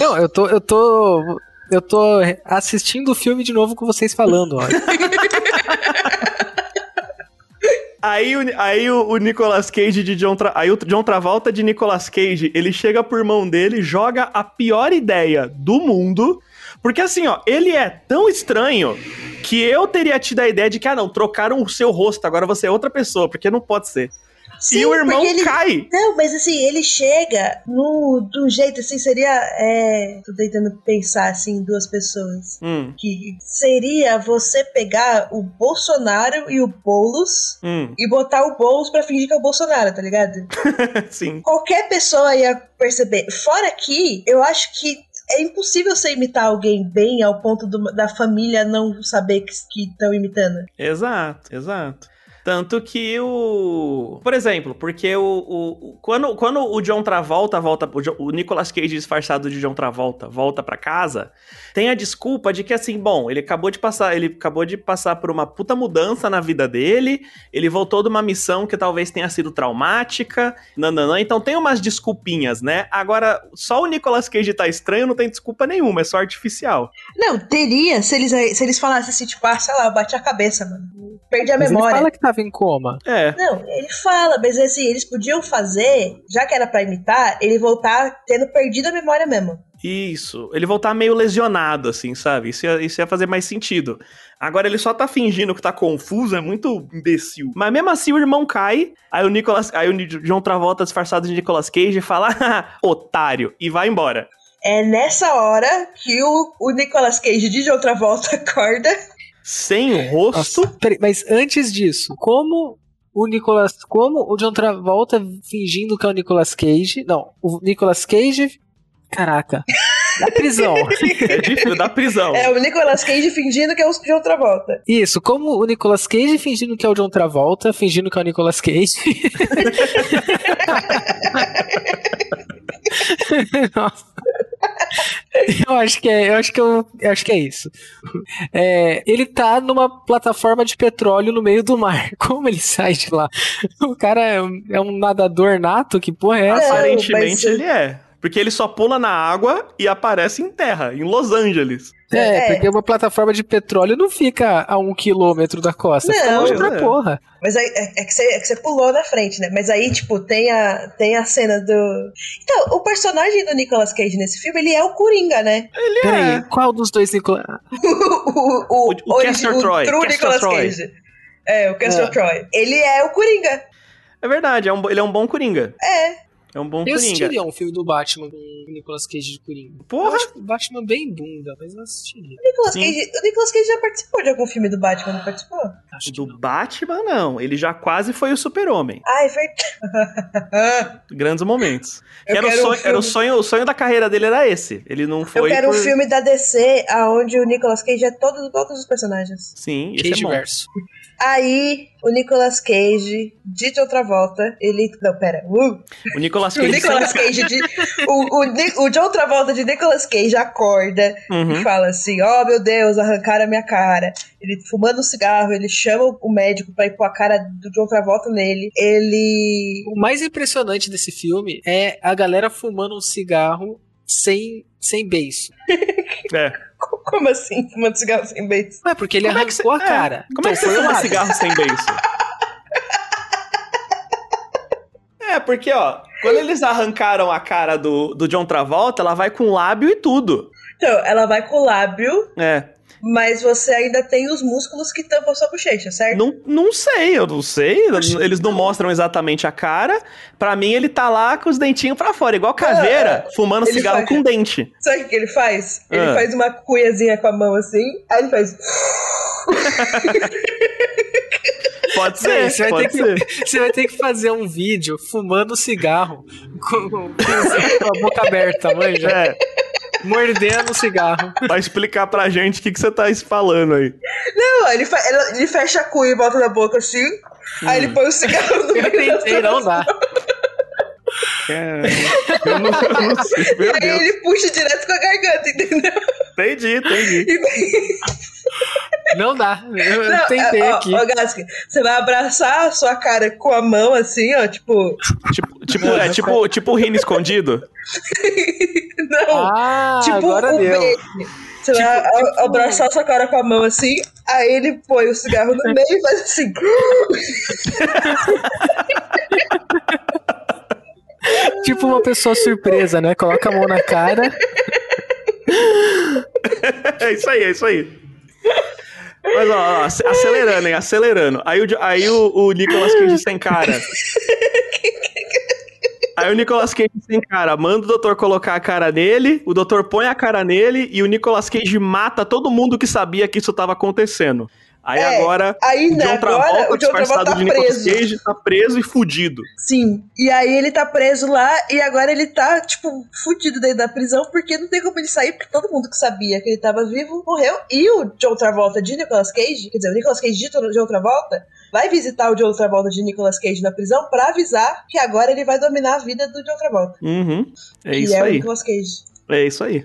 Não, eu tô. Eu tô. Eu tô assistindo o filme de novo com vocês falando, ó. (laughs) Aí, o, aí o, o, Nicolas Cage de John Tra... Aí o John Travolta de Nicolas Cage, ele chega pro irmão dele, joga a pior ideia do mundo. Porque assim, ó, ele é tão estranho que eu teria tido a ideia de que, ah, não, trocaram o seu rosto, agora você é outra pessoa, porque não pode ser. Sim, e o irmão ele... cai. Não, mas assim, ele chega no do jeito assim, seria. É... Tô tentando pensar assim, duas pessoas. Hum. Que seria você pegar o Bolsonaro e o Boulos hum. e botar o Boulos pra fingir que é o Bolsonaro, tá ligado? (laughs) Sim. Qualquer pessoa ia perceber. Fora que, eu acho que é impossível você imitar alguém bem ao ponto do, da família não saber que estão imitando. Exato, exato. Tanto que o. Por exemplo, porque o. o quando, quando o John Travolta volta. O, o Nicolas Cage disfarçado de John Travolta volta para casa, tem a desculpa de que assim, bom, ele acabou de passar. Ele acabou de passar por uma puta mudança na vida dele. Ele voltou de uma missão que talvez tenha sido traumática. Nananã, então tem umas desculpinhas, né? Agora, só o Nicolas Cage tá estranho, não tem desculpa nenhuma, é só artificial. Não, teria se eles, se eles falassem assim, tipo, ah, sei lá, eu bati a cabeça, mano. Perdi a mas memória. Ele fala que tava em coma. É. Não, ele fala, mas assim, eles podiam fazer, já que era pra imitar, ele voltar tendo perdido a memória mesmo. Isso. Ele voltar meio lesionado, assim, sabe? Isso ia, isso ia fazer mais sentido. Agora ele só tá fingindo que tá confuso, é muito imbecil. Mas mesmo assim o irmão cai, aí o Nicolas, aí o John Travolta disfarçado de Nicolas Cage fala, (laughs) otário, e vai embora. É nessa hora que o, o Nicolas Cage de John Travolta (laughs) acorda. Sem rosto. Nossa, peraí, mas antes disso, como o Nicolas. Como o John Travolta fingindo que é o Nicolas Cage. Não, o Nicolas Cage. Caraca. (laughs) Da prisão. (laughs) é difícil, da prisão. É o Nicolas Cage fingindo que é o John Travolta. Isso, como o Nicolas Cage fingindo que é o John Travolta, fingindo que é o Nicolas Cage. (laughs) Nossa. Eu acho que é, eu acho que eu, eu acho que é isso. É, ele tá numa plataforma de petróleo no meio do mar. (laughs) Como ele sai de lá? O cara é, é um nadador nato? Que porra é essa? Aparentemente ele é. Porque ele só pula na água e aparece em terra, em Los Angeles. É, é, porque uma plataforma de petróleo não fica a um quilômetro da costa, não, fica longe pra é. porra. Mas aí, é, é, que você, é que você pulou na frente, né? Mas aí, tipo, tem a, tem a cena do... Então, o personagem do Nicolas Cage nesse filme, ele é o Coringa, né? Ele Peraí, é. qual dos dois Nicolas... (laughs) o, o, o, o, o, Castor Troy. True Nicolas Troy. Cage. É, o Castor é. Troy. Ele é o Coringa. É verdade, é um, ele é um bom Coringa. É. É um bom eu Coringa. Eu assistiria um filme do Batman com o Nicolas Cage de Coringa. Porra! Eu acho o Batman bem bunda, mas eu assistiria. O Nicolas, Cage, o Nicolas Cage já participou de algum filme do Batman, não participou? Acho do não. Batman, não. Ele já quase foi o super-homem. Ah, é verdade. (laughs) Grandes momentos. Era o, sonho, um era, o sonho, o sonho da carreira dele era esse. Ele não foi. Eu quero por... um filme da DC onde o Nicolas Cage é todo, todos os personagens. Sim, Cage é verso. Aí, o Nicolas Cage, de outra volta, ele. Não, pera. Uh. O Nicolas (laughs) Cage. o Nicolas Cage de. o, o, o de outra volta de Nicolas Cage acorda uhum. e fala assim: Ó, oh, meu Deus, arrancaram a minha cara. Ele fumando um cigarro, ele chama o médico pra ir pôr a cara do John Travolta nele. Ele. O mais impressionante desse filme é a galera fumando um cigarro sem, sem beijo. é. Como assim, fumando cigarro sem beijo? É porque ele Como arrancou é a cara. É. Como é que você fuma cigarro sem beijo? (laughs) é, porque, ó, quando eles arrancaram a cara do, do John Travolta, ela vai com lábio e tudo. Então, ela vai com lábio. É mas você ainda tem os músculos que tampam sua bochecha, certo? Não, não sei, eu não sei. Eles não mostram exatamente a cara. Pra mim, ele tá lá com os dentinhos pra fora, igual caveira, ah, fumando cigarro faz... com dente. Sabe o que ele faz? Ele ah. faz uma cuiazinha com a mão assim, aí ele faz. Pode ser, você, vai ter ser. Que, você vai ter que fazer um vídeo fumando cigarro com, com, com a boca aberta, manja. É mordendo o cigarro. Pra explicar pra gente o que, que você tá falando aí. Não, ele, ele fecha a cuia e bota na boca assim, hum. aí ele hum. põe o cigarro no meio Eu tentei, não dá. É, eu não, eu não (laughs) sei, e aí Deus. ele puxa direto com a garganta, entendeu? Entendi, entendi. Não dá. Eu não, tentei ó, aqui. Ó, Gask, você vai abraçar a sua cara com a mão assim, ó, tipo. Tipo, tipo, é, tipo, tipo o rino escondido? (laughs) Não. Ah, tipo agora o deu. Você tipo, vai tipo... abraçar a sua cara com a mão assim, aí ele põe o cigarro no meio e faz assim. tipo uma pessoa surpresa, né? Coloca a mão na cara. (laughs) É isso aí, é isso aí. Mas, ó, ó, acelerando, hein? Acelerando. Aí o, aí o, o Nicolas Cage sem cara. Aí o Nicolas Cage sem cara, manda o doutor colocar a cara nele, o doutor põe a cara nele e o Nicolas Cage mata todo mundo que sabia que isso estava acontecendo. Aí é, agora aí, o John Travolta, o John Travolta tá preso. Cage, tá preso e fudido. Sim. E aí ele tá preso lá e agora ele tá, tipo, fudido dentro da prisão porque não tem como ele sair, porque todo mundo que sabia que ele tava vivo morreu. E o John Travolta de Nicolas Cage, quer dizer, o Nicolas Cage de John Travolta, vai visitar o John Travolta de Nicolas Cage na prisão pra avisar que agora ele vai dominar a vida do John Travolta. Uhum. É isso é aí. o Nicolas Cage. É isso aí.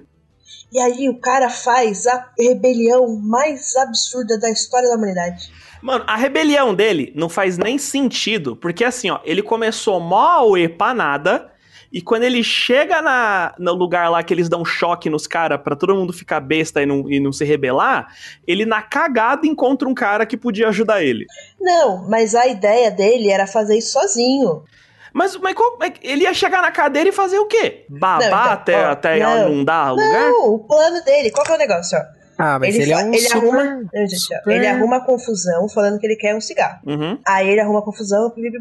E aí o cara faz a rebelião mais absurda da história da humanidade. Mano, a rebelião dele não faz nem sentido, porque assim, ó, ele começou mó e pra nada, e quando ele chega na, no lugar lá que eles dão choque nos caras pra todo mundo ficar besta e não, e não se rebelar, ele na cagada encontra um cara que podia ajudar ele. Não, mas a ideia dele era fazer isso sozinho. Mas, mas ele ia chegar na cadeira e fazer o quê? Babar não, então, até, ó, até não, não dar lugar? Não, o plano dele, qual que é o negócio, ó? Ah, mas ele, ele é um ele super, arruma, super... ele arruma confusão falando que ele quer um cigarro. Uhum. Aí ele arruma confusão, ele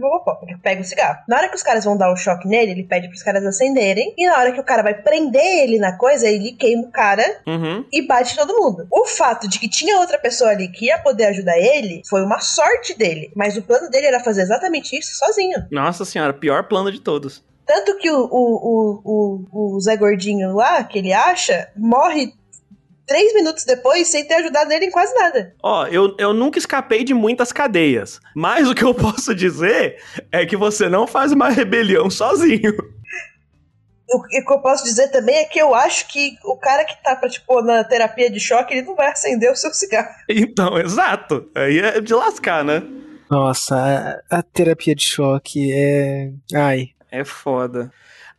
pega o cigarro. Na hora que os caras vão dar o um choque nele, ele pede pros caras acenderem. E na hora que o cara vai prender ele na coisa, ele queima o cara uhum. e bate todo mundo. O fato de que tinha outra pessoa ali que ia poder ajudar ele foi uma sorte dele. Mas o plano dele era fazer exatamente isso sozinho. Nossa senhora, pior plano de todos. Tanto que o, o, o, o, o Zé Gordinho lá, que ele acha, morre três minutos depois sem ter ajudado ele em quase nada. Ó, eu, eu nunca escapei de muitas cadeias. Mas o que eu (laughs) posso dizer é que você não faz uma rebelião sozinho. O que eu posso dizer também é que eu acho que o cara que tá, pra, tipo, na terapia de choque, ele não vai acender o seu cigarro. (laughs) Então, exato. Aí é de lascar, né? Nossa, a, a terapia de choque é. Ai. É foda.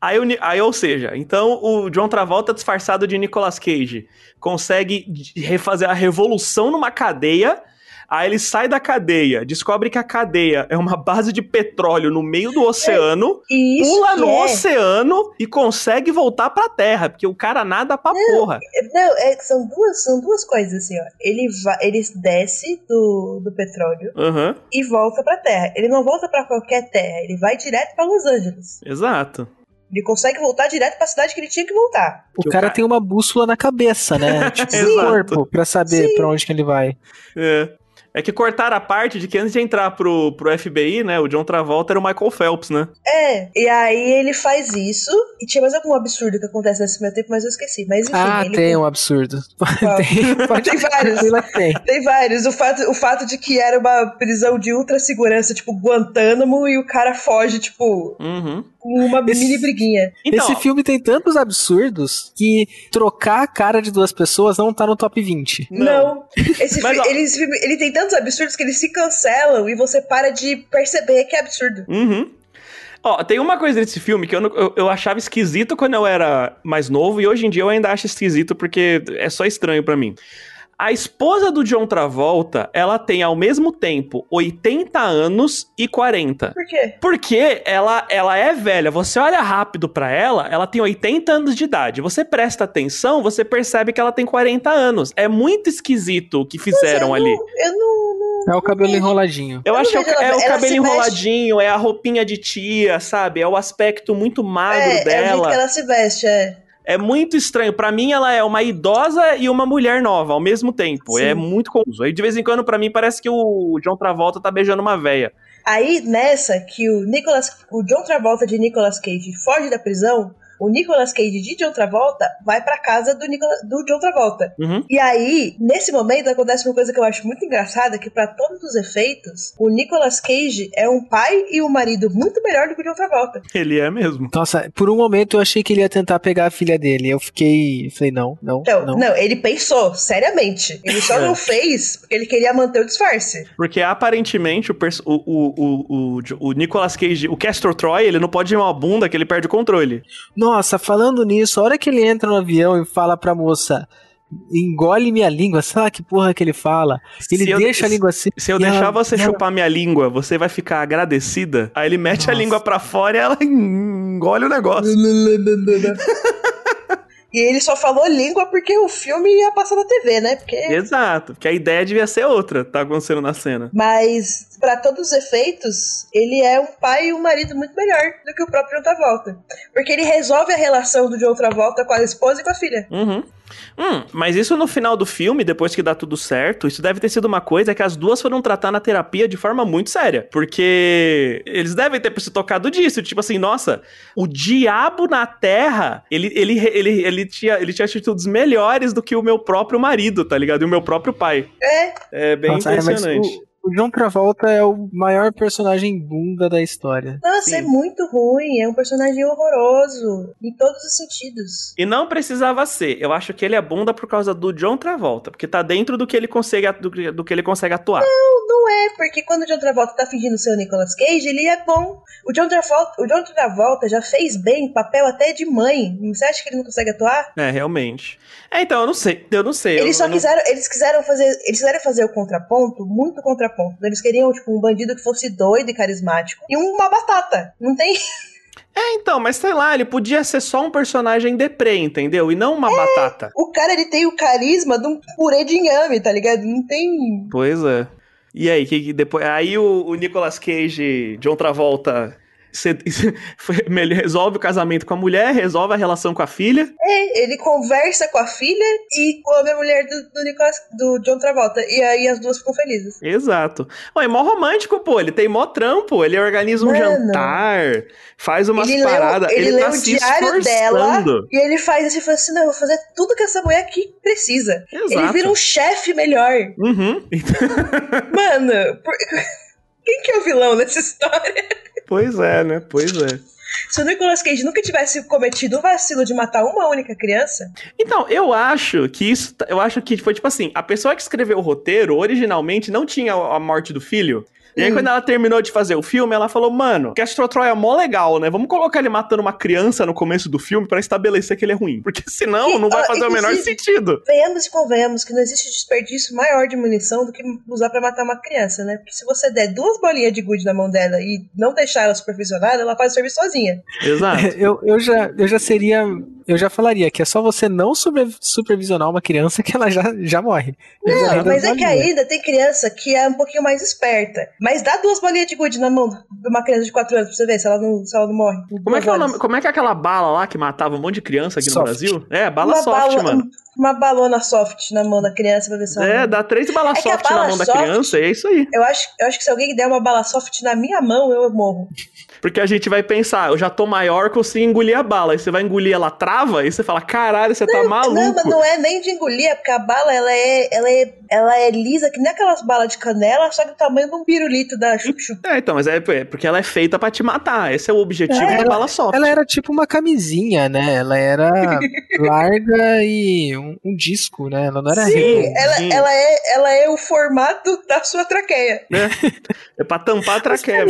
Aí, aí, ou seja, então o John Travolta disfarçado de Nicolas Cage consegue refazer a revolução numa cadeia. Aí ele sai da cadeia, descobre que a cadeia é uma base de petróleo no meio do oceano, é, pula no é. oceano e consegue voltar pra terra, porque o cara nada pra não, porra. Não, é, são, duas, são duas coisas assim, ó. Ele, va, ele desce do, do petróleo uhum. e volta pra terra. Ele não volta pra qualquer terra, ele vai direto pra Los Angeles. Exato. Ele consegue voltar direto pra cidade que ele tinha que voltar. O, cara, tem uma bússola na cabeça, né? (laughs) tipo, no corpo, pra saber Sim. pra onde que ele vai. É. É que cortaram a parte de que antes de entrar pro, pro FBI, né, o John Travolta era o Michael Phelps, né? É, e aí ele faz isso, e tinha mais algum absurdo que acontece nesse meu tempo, mas eu esqueci. Mas enfim. Ah, ele tem um absurdo. (laughs) tem, pode... (laughs) tem vários. tem. tem vários. O fato, o fato de que era uma prisão de ultra segurança, tipo Guantánamo, e o cara foge, tipo. Uhum. Uma esse, mini briguinha. Então, esse filme tem tantos absurdos que trocar a cara de duas pessoas não tá no top 20. Não. não. Esse Mas, fi, ele, ele tem tantos absurdos que eles se cancelam e você para de perceber que é absurdo. Uhum. Ó, tem uma coisa desse filme que eu, eu, eu, achava esquisito quando eu era mais novo e hoje em dia eu ainda acho esquisito porque é só estranho para mim. A esposa do John Travolta, ela tem ao mesmo tempo 80 anos e 40. Por quê? Porque ela, ela é velha. Você olha rápido para ela, ela tem 80 anos de idade. Você presta atenção, você percebe que ela tem 40 anos. É muito esquisito o que fizeram eu ali. Não, eu não, É o cabelo enroladinho. Eu, eu acho que é, é o cabelo enroladinho, é a roupinha de tia, sabe? É o aspecto muito magro é, dela. É o jeito que ela se veste, é. É muito estranho. Para mim, ela é uma idosa e uma mulher nova ao mesmo tempo. É Sim. É muito confuso. Aí, de vez em quando, para mim, parece que o John Travolta tá beijando uma véia. Aí, nessa, que o Nicolas, o John Travolta de Nicolas Cage foge da prisão, o Nicolas Cage de John Travolta vai pra casa do, Nicolas, do John Travolta. Uhum. E aí, nesse momento, acontece uma coisa que eu acho muito engraçada, que para todos os efeitos, o Nicolas Cage é um pai e um marido muito melhor do que o John Travolta. Ele é mesmo. Nossa, por um momento eu achei que ele ia tentar pegar a filha dele. Eu fiquei. Falei, não, não. Então, não, não ele pensou, seriamente. Ele só é. não fez porque ele queria manter o disfarce. Porque aparentemente o, o, o, o, o Nicolas Cage, o Castor Troy, ele não pode ir uma bunda que ele perde o controle. Nossa, nossa, falando nisso, a hora que ele entra no avião e fala pra moça, engole minha língua, (laughs) sabe que porra que ele fala? Ele se deixa eu, a língua assim. Se eu deixar ela, você ela... chupar minha língua, você vai ficar agradecida? Aí ele mete Nossa. a língua pra fora e ela (laughs) engole o negócio. (laughs) E ele só falou língua porque o filme ia passar na TV, né? Porque... Exato, porque a ideia devia ser outra, tá acontecendo na cena. Mas, para todos os efeitos, ele é um pai e um marido muito melhor do que o próprio John Travolta. Porque ele resolve a relação do John Travolta com a esposa e com a filha. Uhum. Hum, mas isso no final do filme, depois que dá tudo certo, isso deve ter sido uma coisa que as duas foram tratar na terapia de forma muito séria. Porque eles devem ter se tocado disso. Tipo assim, nossa, o diabo na terra, ele, ele, ele, ele, tinha, ele tinha atitudes melhores do que o meu próprio marido, tá ligado? E o meu próprio pai. É. É bem nossa, impressionante. É, o John Travolta é o maior personagem bunda da história. Nossa, Sim. é muito ruim. É um personagem horroroso. Em todos os sentidos. E não precisava ser. Eu acho que ele é bunda por causa do John Travolta. Porque tá dentro do que ele consegue, do, do que ele consegue atuar. Não, não é. Porque quando o John Travolta tá fingindo ser o Nicolas Cage, ele é bom. O John Travolta, o John Travolta já fez bem papel até de mãe. Você acha que ele não consegue atuar? É, realmente. É, então, eu não sei. Eu não sei. Eles só eu quiseram, não... eles quiseram fazer, eles quiseram fazer o contraponto, muito contraponto contraponto. Eles queriam, tipo, um bandido que fosse doido e carismático e uma batata. Não tem. (laughs) É, então, mas sei lá, ele podia ser só um personagem deprê, entendeu? E não uma é, batata. O cara, ele tem o carisma de um purê de inhame, tá ligado? Não tem... Pois é. E aí, que, que depois... Aí o, o Nicolas Cage, de outra volta, você, (laughs) resolve o casamento com a mulher, resolve a relação com a filha. É, ele conversa com a filha e com a mulher do, do Nicolas, do John Travolta. E aí as duas ficam felizes. Exato. Ué, é mó romântico, pô. Ele tem mó trampo. Ele organiza um Mano, jantar, faz umas ele paradas. Leu, ele, ele lê tá o diário dela e ele faz assim, fala assim: não, eu vou fazer tudo que essa mulher aqui precisa. Exato. Ele vira um chefe melhor. Uhum. (laughs) Mano, por... quem que é o vilão dessa história? Pois é, né? Pois é. Se o Nicolas Cage nunca tivesse cometido o vacilo de matar uma única criança. Então, eu acho que isso. Eu acho que foi tipo assim: a pessoa que escreveu o roteiro originalmente não tinha a morte do filho. E aí, hum. quando ela terminou de fazer o filme, ela falou: Mano, Castro Troy é mó legal, né? Vamos colocar ele matando uma criança no começo do filme para estabelecer que ele é ruim. Porque (laughs) senão não vai fazer o menor sentido. Venhamos e convenhamos que não existe desperdício maior de munição do que usar para matar uma criança, né? Porque se você der duas bolinhas de gude na mão dela e não deixar ela supervisionada, ela faz o serviço sozinha. Exato. (laughs) eu, eu, já, eu já seria eu já falaria que é só você não supervisionar uma criança que ela já, já morre. Não, mas é que ainda tem criança que é um pouquinho mais esperta. Mas dá duas bolinhas de gude na mão de uma criança de 4 anos pra você ver se ela não, se ela não morre. Como é, que é nome, como é que é aquela bala lá que matava um monte de criança aqui soft. no Brasil? É, bala uma soft, bala, mano. Uma balona soft na mão da criança pra ver se ela É, dá três balas é soft bala na mão soft, da criança e é isso aí. Eu acho, eu acho que se alguém der uma bala soft na minha mão, eu morro. Porque a gente vai pensar, eu já tô maior, consigo engolir a bala. Aí você vai engolir, ela trava, e você fala, caralho, você tá maluco. Não, mas não é nem de engolir, é porque a bala, ela é, ela é, ela é lisa, que nem aquelas balas de canela, só que o tamanho de um pirulito da chup-chup. É, então, mas é, é porque ela é feita para te matar. Esse é o objetivo é, da bala soft. Ela era tipo uma camisinha, né? Ela era (laughs) larga e um, um, disco, né? Ela não era Sim, ela, ela, é, ela é o formato da sua traqueia. É, é pra tampar a traqueia.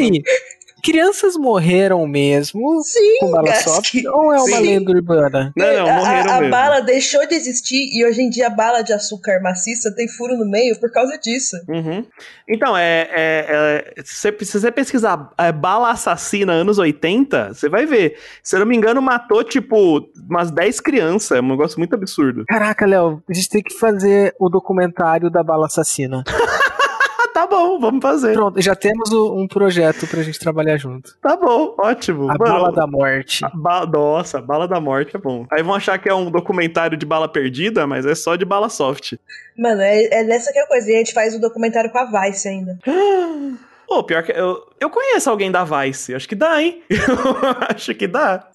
Crianças morreram mesmo Sim, com bala soft ou é uma Sim. lenda urbana? Não, não, morreram a, a mesmo. bala deixou de existir e hoje em dia a bala de açúcar maciça tem furo no meio por causa disso. Uhum. Então, é, é, é, se, se você pesquisar é, bala assassina anos 80, você vai ver. Se eu não me engano, matou, tipo, umas 10 crianças. É um negócio muito absurdo. Caraca, Léo, a gente tem que fazer o documentário da bala assassina. (laughs) tá bom, vamos fazer. Pronto, já temos um projeto pra gente trabalhar junto. Tá bom, ótimo. A Mano, Bala da Morte. Ba Nossa, a Bala da Morte é bom. Aí vão achar que é um documentário de bala perdida, mas é só de bala soft. Mano, é, é nessa que é a coisa. E a gente faz o um documentário com a Vice ainda. (gasps) Pô, pior que eu, eu conheço alguém da Vice. Acho que dá, hein? (laughs) Eu acho que dá.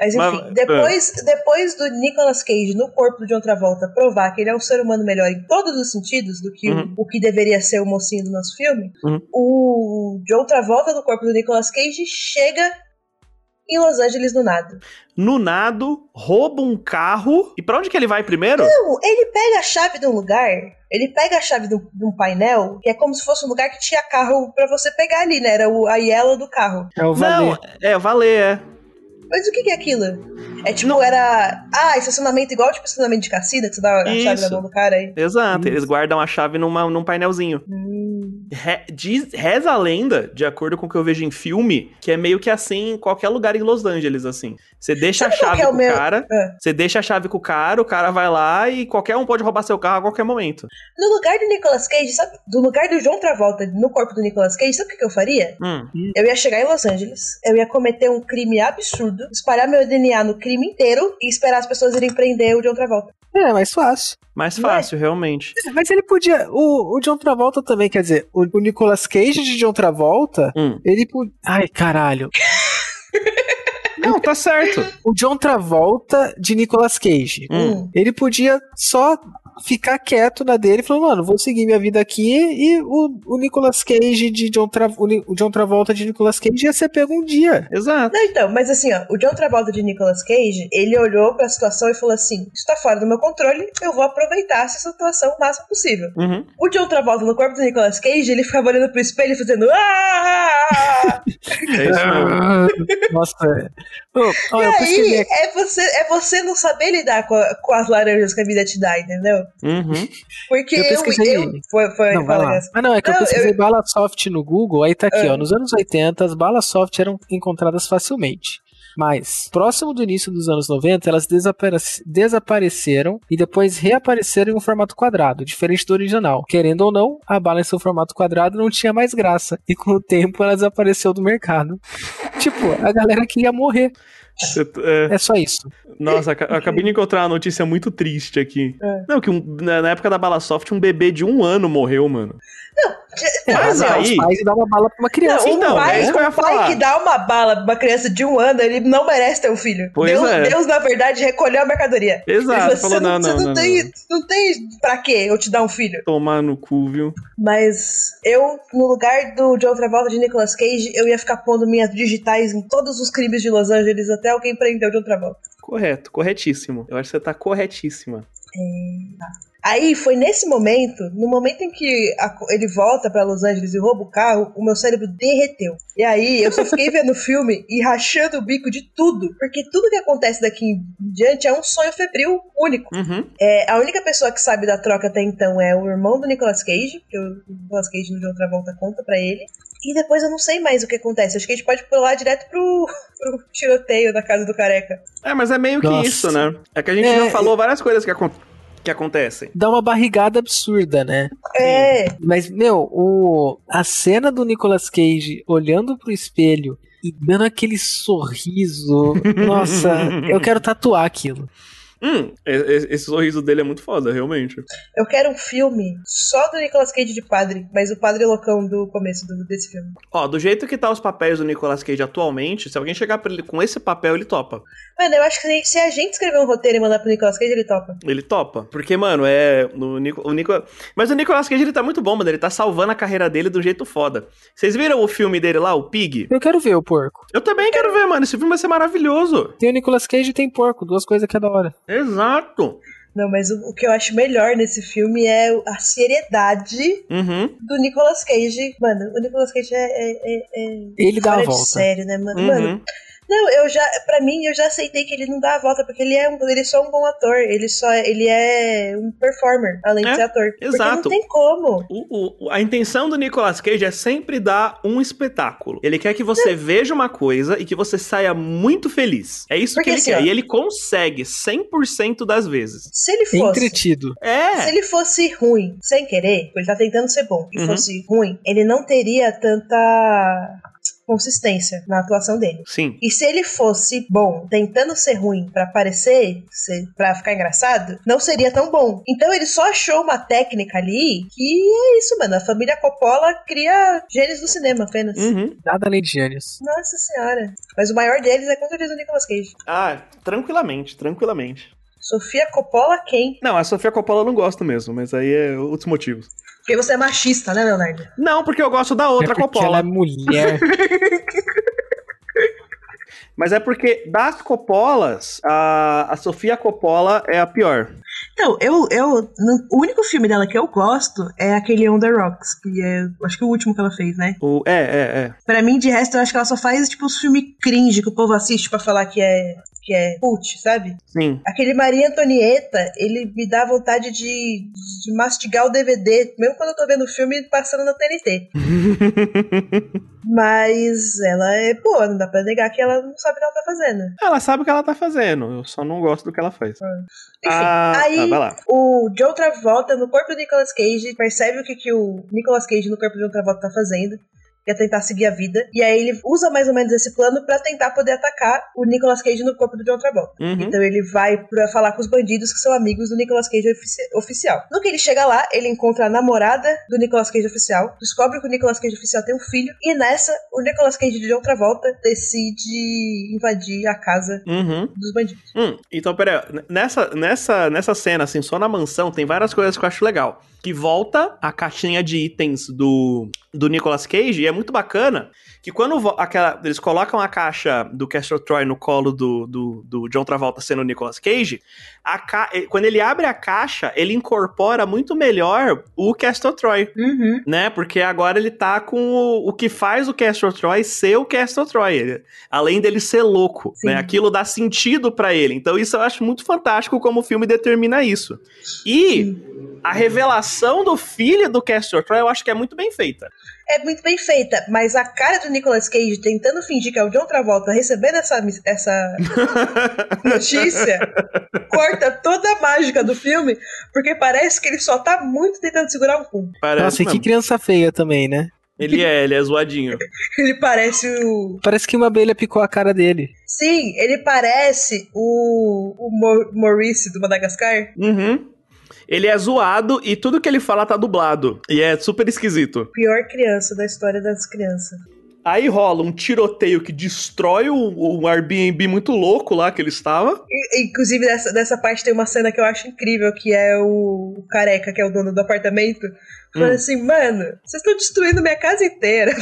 Mas enfim, Mas, depois, é. depois do Nicolas Cage no corpo do John Travolta provar que ele é um ser humano melhor em todos os sentidos do que uhum. o, o, que deveria ser o mocinho do nosso filme, uhum. o John Travolta no corpo do Nicolas Cage chega em Los Angeles no nado. No nado, rouba um carro. E para onde que ele vai primeiro? Não, ele pega a chave de um lugar. Ele pega a chave de um painel, que é como se fosse um lugar que tinha carro para você pegar ali, né? Era o, a yellow do carro. É o valer. Não, é o valer, é. Mas o que, é aquilo? É tipo, não. era. Ah, estacionamento igual tipo estacionamento de cassina, que você dá a Isso. chave na mão do cara aí. Exato, Isso. eles guardam a chave numa, num painelzinho. Hum. Re, diz, reza a lenda, de acordo com o que eu vejo em filme, que é meio que assim em qualquer lugar em Los Angeles, assim. Você deixa Sabe a chave é com o meu... cara, é. você deixa a chave com o cara, o cara vai lá e qualquer um pode roubar seu carro a qualquer momento. No lugar do Nicolas Cage, sabe? Do lugar do João Travolta no corpo do Nicolas Cage, sabe o que eu faria? Hum. Eu ia chegar em Los Angeles, eu ia cometer um crime absurdo, espalhar meu DNA no crime inteiro e esperar as pessoas irem prender o John Travolta. É, mais fácil. Mais fácil, Mas, realmente. Mas ele podia. O, o John Travolta também, quer dizer, o, o Nicolas Cage de John Travolta, hum. ele podia. Ai, caralho. (laughs) Não, tá certo. O John Travolta de Nicolas Cage. Hum. Ele podia só ficar quieto na dele, falando, mano, vou seguir minha vida aqui e o, o Nicolas Cage de John, Tra o John Travolta de Nicolas Cage ia ser pego um dia. Exato. Não, então, mas assim, ó, o John Travolta de Nicolas Cage, ele olhou pra situação e falou assim: isso tá fora do meu controle, eu vou aproveitar essa situação o máximo possível. Uhum. O John Travolta no corpo do Nicolas Cage, ele ficava olhando pro espelho fazendo ah, ah, é isso mesmo. (laughs) Nossa. Oh, oh, e aí, é você, é você não saber lidar com, a, com as laranjas que a vida te dá, entendeu? Uhum. Porque eu, pesquisei... eu, eu foi, foi, não, fala Ah, não, é que não, eu pesquisei eu... bala soft no Google, aí tá aqui, ó. Ah. Nos anos 80, as balas soft eram encontradas facilmente. Mas, próximo do início dos anos 90, elas desapareceram e depois reapareceram em um formato quadrado, diferente do original. Querendo ou não, a bala em seu formato quadrado não tinha mais graça. E com o tempo ela desapareceu do mercado. (laughs) tipo, a galera queria morrer. É... é... só isso. Nossa, acabei de encontrar uma notícia muito triste aqui. É. Não, que um, na época da Bala Soft, um bebê de um ano morreu, mano. Não, mas é, aí... os pais dão uma bala pra uma criança. Não, então, pai, é o pai que dá uma bala pra uma criança de um ano, ele não merece ter um filho. Pois Deus, é. Deus, na verdade, recolheu a mercadoria. Exato. Falou, falou, não, não, não, não, tem, não tem pra quê eu te dar um filho. Tomar no cu, viu? Mas eu, no lugar do John Travolta de Nicolas Cage, eu ia ficar pondo minhas digitais em todos os crimes de Los Angeles até alguém prender o John Travolta. Correto, corretíssimo. Eu acho que você tá corretíssima. É... Tá. Aí foi nesse momento, no momento em que a, ele volta para Los Angeles e rouba o carro, o meu cérebro derreteu. E aí eu só fiquei vendo o filme e rachando o bico de tudo, porque tudo que acontece daqui em diante é um sonho febril único. Uhum. É, a única pessoa que sabe da troca até então é o irmão do Nicolas Cage, que o Nicolas Cage no de outra volta conta para ele. E depois eu não sei mais o que acontece. Acho que a gente pode pular direto pro, (laughs) pro tiroteio da casa do careca. É, mas é meio que Nossa. isso, né? É que a gente é, já falou várias coisas que acontecem que acontecem. Dá uma barrigada absurda, né? É. Mas, meu, o, a cena do Nicolas Cage olhando pro espelho e dando aquele sorriso. (laughs) Nossa, eu quero tatuar aquilo. Hum, esse sorriso dele é muito foda, realmente. Eu quero um filme só do Nicolas Cage de padre, mas o padre loucão do começo do, desse filme. Ó, do jeito que tá os papéis do Nicolas Cage atualmente, se alguém chegar pra ele com esse papel, ele topa. Mano, eu acho que se a gente escrever um roteiro e mandar pro Nicolas Cage, ele topa. Ele topa. Porque, mano, é. O Nico, o Nico... Mas o Nicolas Cage ele tá muito bom, mano. Ele tá salvando a carreira dele do jeito foda. Vocês viram o filme dele lá, o Pig? Eu quero ver o porco. Eu também quero ver, mano. Esse filme vai ser maravilhoso. Tem o Nicolas Cage e tem porco, duas coisas que é da hora. Exato. Não, mas o, o, que eu acho melhor nesse filme é a seriedade uhum. do Nicolas Cage. Mano, o Nicolas Cage é. é, é, é Ele dá a volta. sério, né, mano? Uhum. Mano, não, eu já, para mim, eu já aceitei que ele não dá a volta, porque ele é, um, ele é só um bom ator, ele só ele é um performer, além é, de ser ator. Exato. Porque não tem como. O, o, a intenção do Nicolas Cage é sempre dar um espetáculo. Ele quer que você não. veja uma coisa e que você saia muito feliz. É isso porque, que ele assim, quer. Ó, e ele consegue 100% das vezes. Se ele fosse... Entretido. É. Se ele fosse ruim, sem querer, ele tá tentando ser bom, e uhum. fosse ruim, ele não teria tanta consistência na atuação dele. Sim. E se ele fosse bom, tentando ser ruim para parecer, para ficar engraçado, não seria tão bom. Então ele só achou uma técnica ali que é isso, mano. A família Coppola cria gênios do cinema apenas. Uhum. Nada além de gênios. Nossa senhora. Mas o maior deles é com certeza o Nicolas Cage. Ah, tranquilamente, tranquilamente. Sofia Coppola quem? Não, a Sofia Coppola eu não gosto mesmo, mas aí é outros motivos. Porque você é machista, né, Leonardo? Não, porque eu gosto da outra é Coppola. Ela é mulher. (laughs) Mas é porque das Coppolas, a, a Sofia Coppola é a pior. Então, eu, eu. O único filme dela que eu gosto é aquele On the Rocks, que é. Acho que o último que ela fez, né? O, é, é, é. Pra mim, de resto, eu acho que ela só faz, tipo, os filmes cringe que o povo assiste pra falar que é que é cult, sabe? Sim. Aquele Maria Antonieta, ele me dá vontade de, de mastigar o DVD, mesmo quando eu tô vendo o filme passando na TNT. (laughs) Mas ela é boa, não dá pra negar que ela não sabe o que ela tá fazendo. Ela sabe o que ela tá fazendo, eu só não gosto do que ela faz. Ah. Enfim, ah, aí tá, o Joe Travolta no corpo do Nicolas Cage percebe o que, que o Nicolas Cage no corpo do Joe Travolta tá fazendo quer tentar seguir a vida. E aí ele usa mais ou menos esse plano para tentar poder atacar o Nicolas Cage no corpo do John Travolta. Uhum. Então ele vai para falar com os bandidos que são amigos do Nicolas Cage ofici oficial. No que ele chega lá, ele encontra a namorada do Nicolas Cage oficial, descobre que o Nicolas Cage oficial tem um filho, e nessa, o Nicolas Cage de John Travolta decide invadir a casa uhum. dos bandidos. Hum, então, peraí, nessa, nessa, nessa cena, assim, só na mansão, tem várias coisas que eu acho legal. Que volta a caixinha de itens do do Nicolas Cage, e é muito bacana que quando aquela, eles colocam a caixa do Castor Troy no colo do, do, do John Travolta sendo o Nicolas Cage, ca... quando ele abre a caixa, ele incorpora muito melhor o Castor Troy, uhum. né? Porque agora ele tá com o, o que faz o Castor Troy ser o Castor Troy, além dele ser louco, né? Aquilo dá sentido para ele. Então isso eu acho muito fantástico como o filme determina isso. E Sim. a revelação do filho do Castor Troy eu acho que é muito bem feita é muito bem feita, mas a cara do Nicolas Cage tentando fingir que é o John Travolta recebendo essa, essa (laughs) notícia corta toda a mágica do filme, porque parece que ele só tá muito tentando segurar um cu. Parece Nossa, mesmo. e que criança feia também, né? Ele é, ele é zoadinho. (laughs) ele parece o. Parece que uma abelha picou a cara dele. Sim, ele parece o, o Maurice do Madagascar. Uhum. Ele é zoado e tudo que ele fala tá dublado. E é super esquisito. Pior criança da história das crianças. Aí rola um tiroteio que destrói o, o Airbnb muito louco lá que ele estava. inclusive, dessa, dessa parte tem uma cena que eu acho incrível, que é o, o careca, que é o dono do apartamento. Falando hum. assim, mano, vocês estão destruindo minha casa inteira.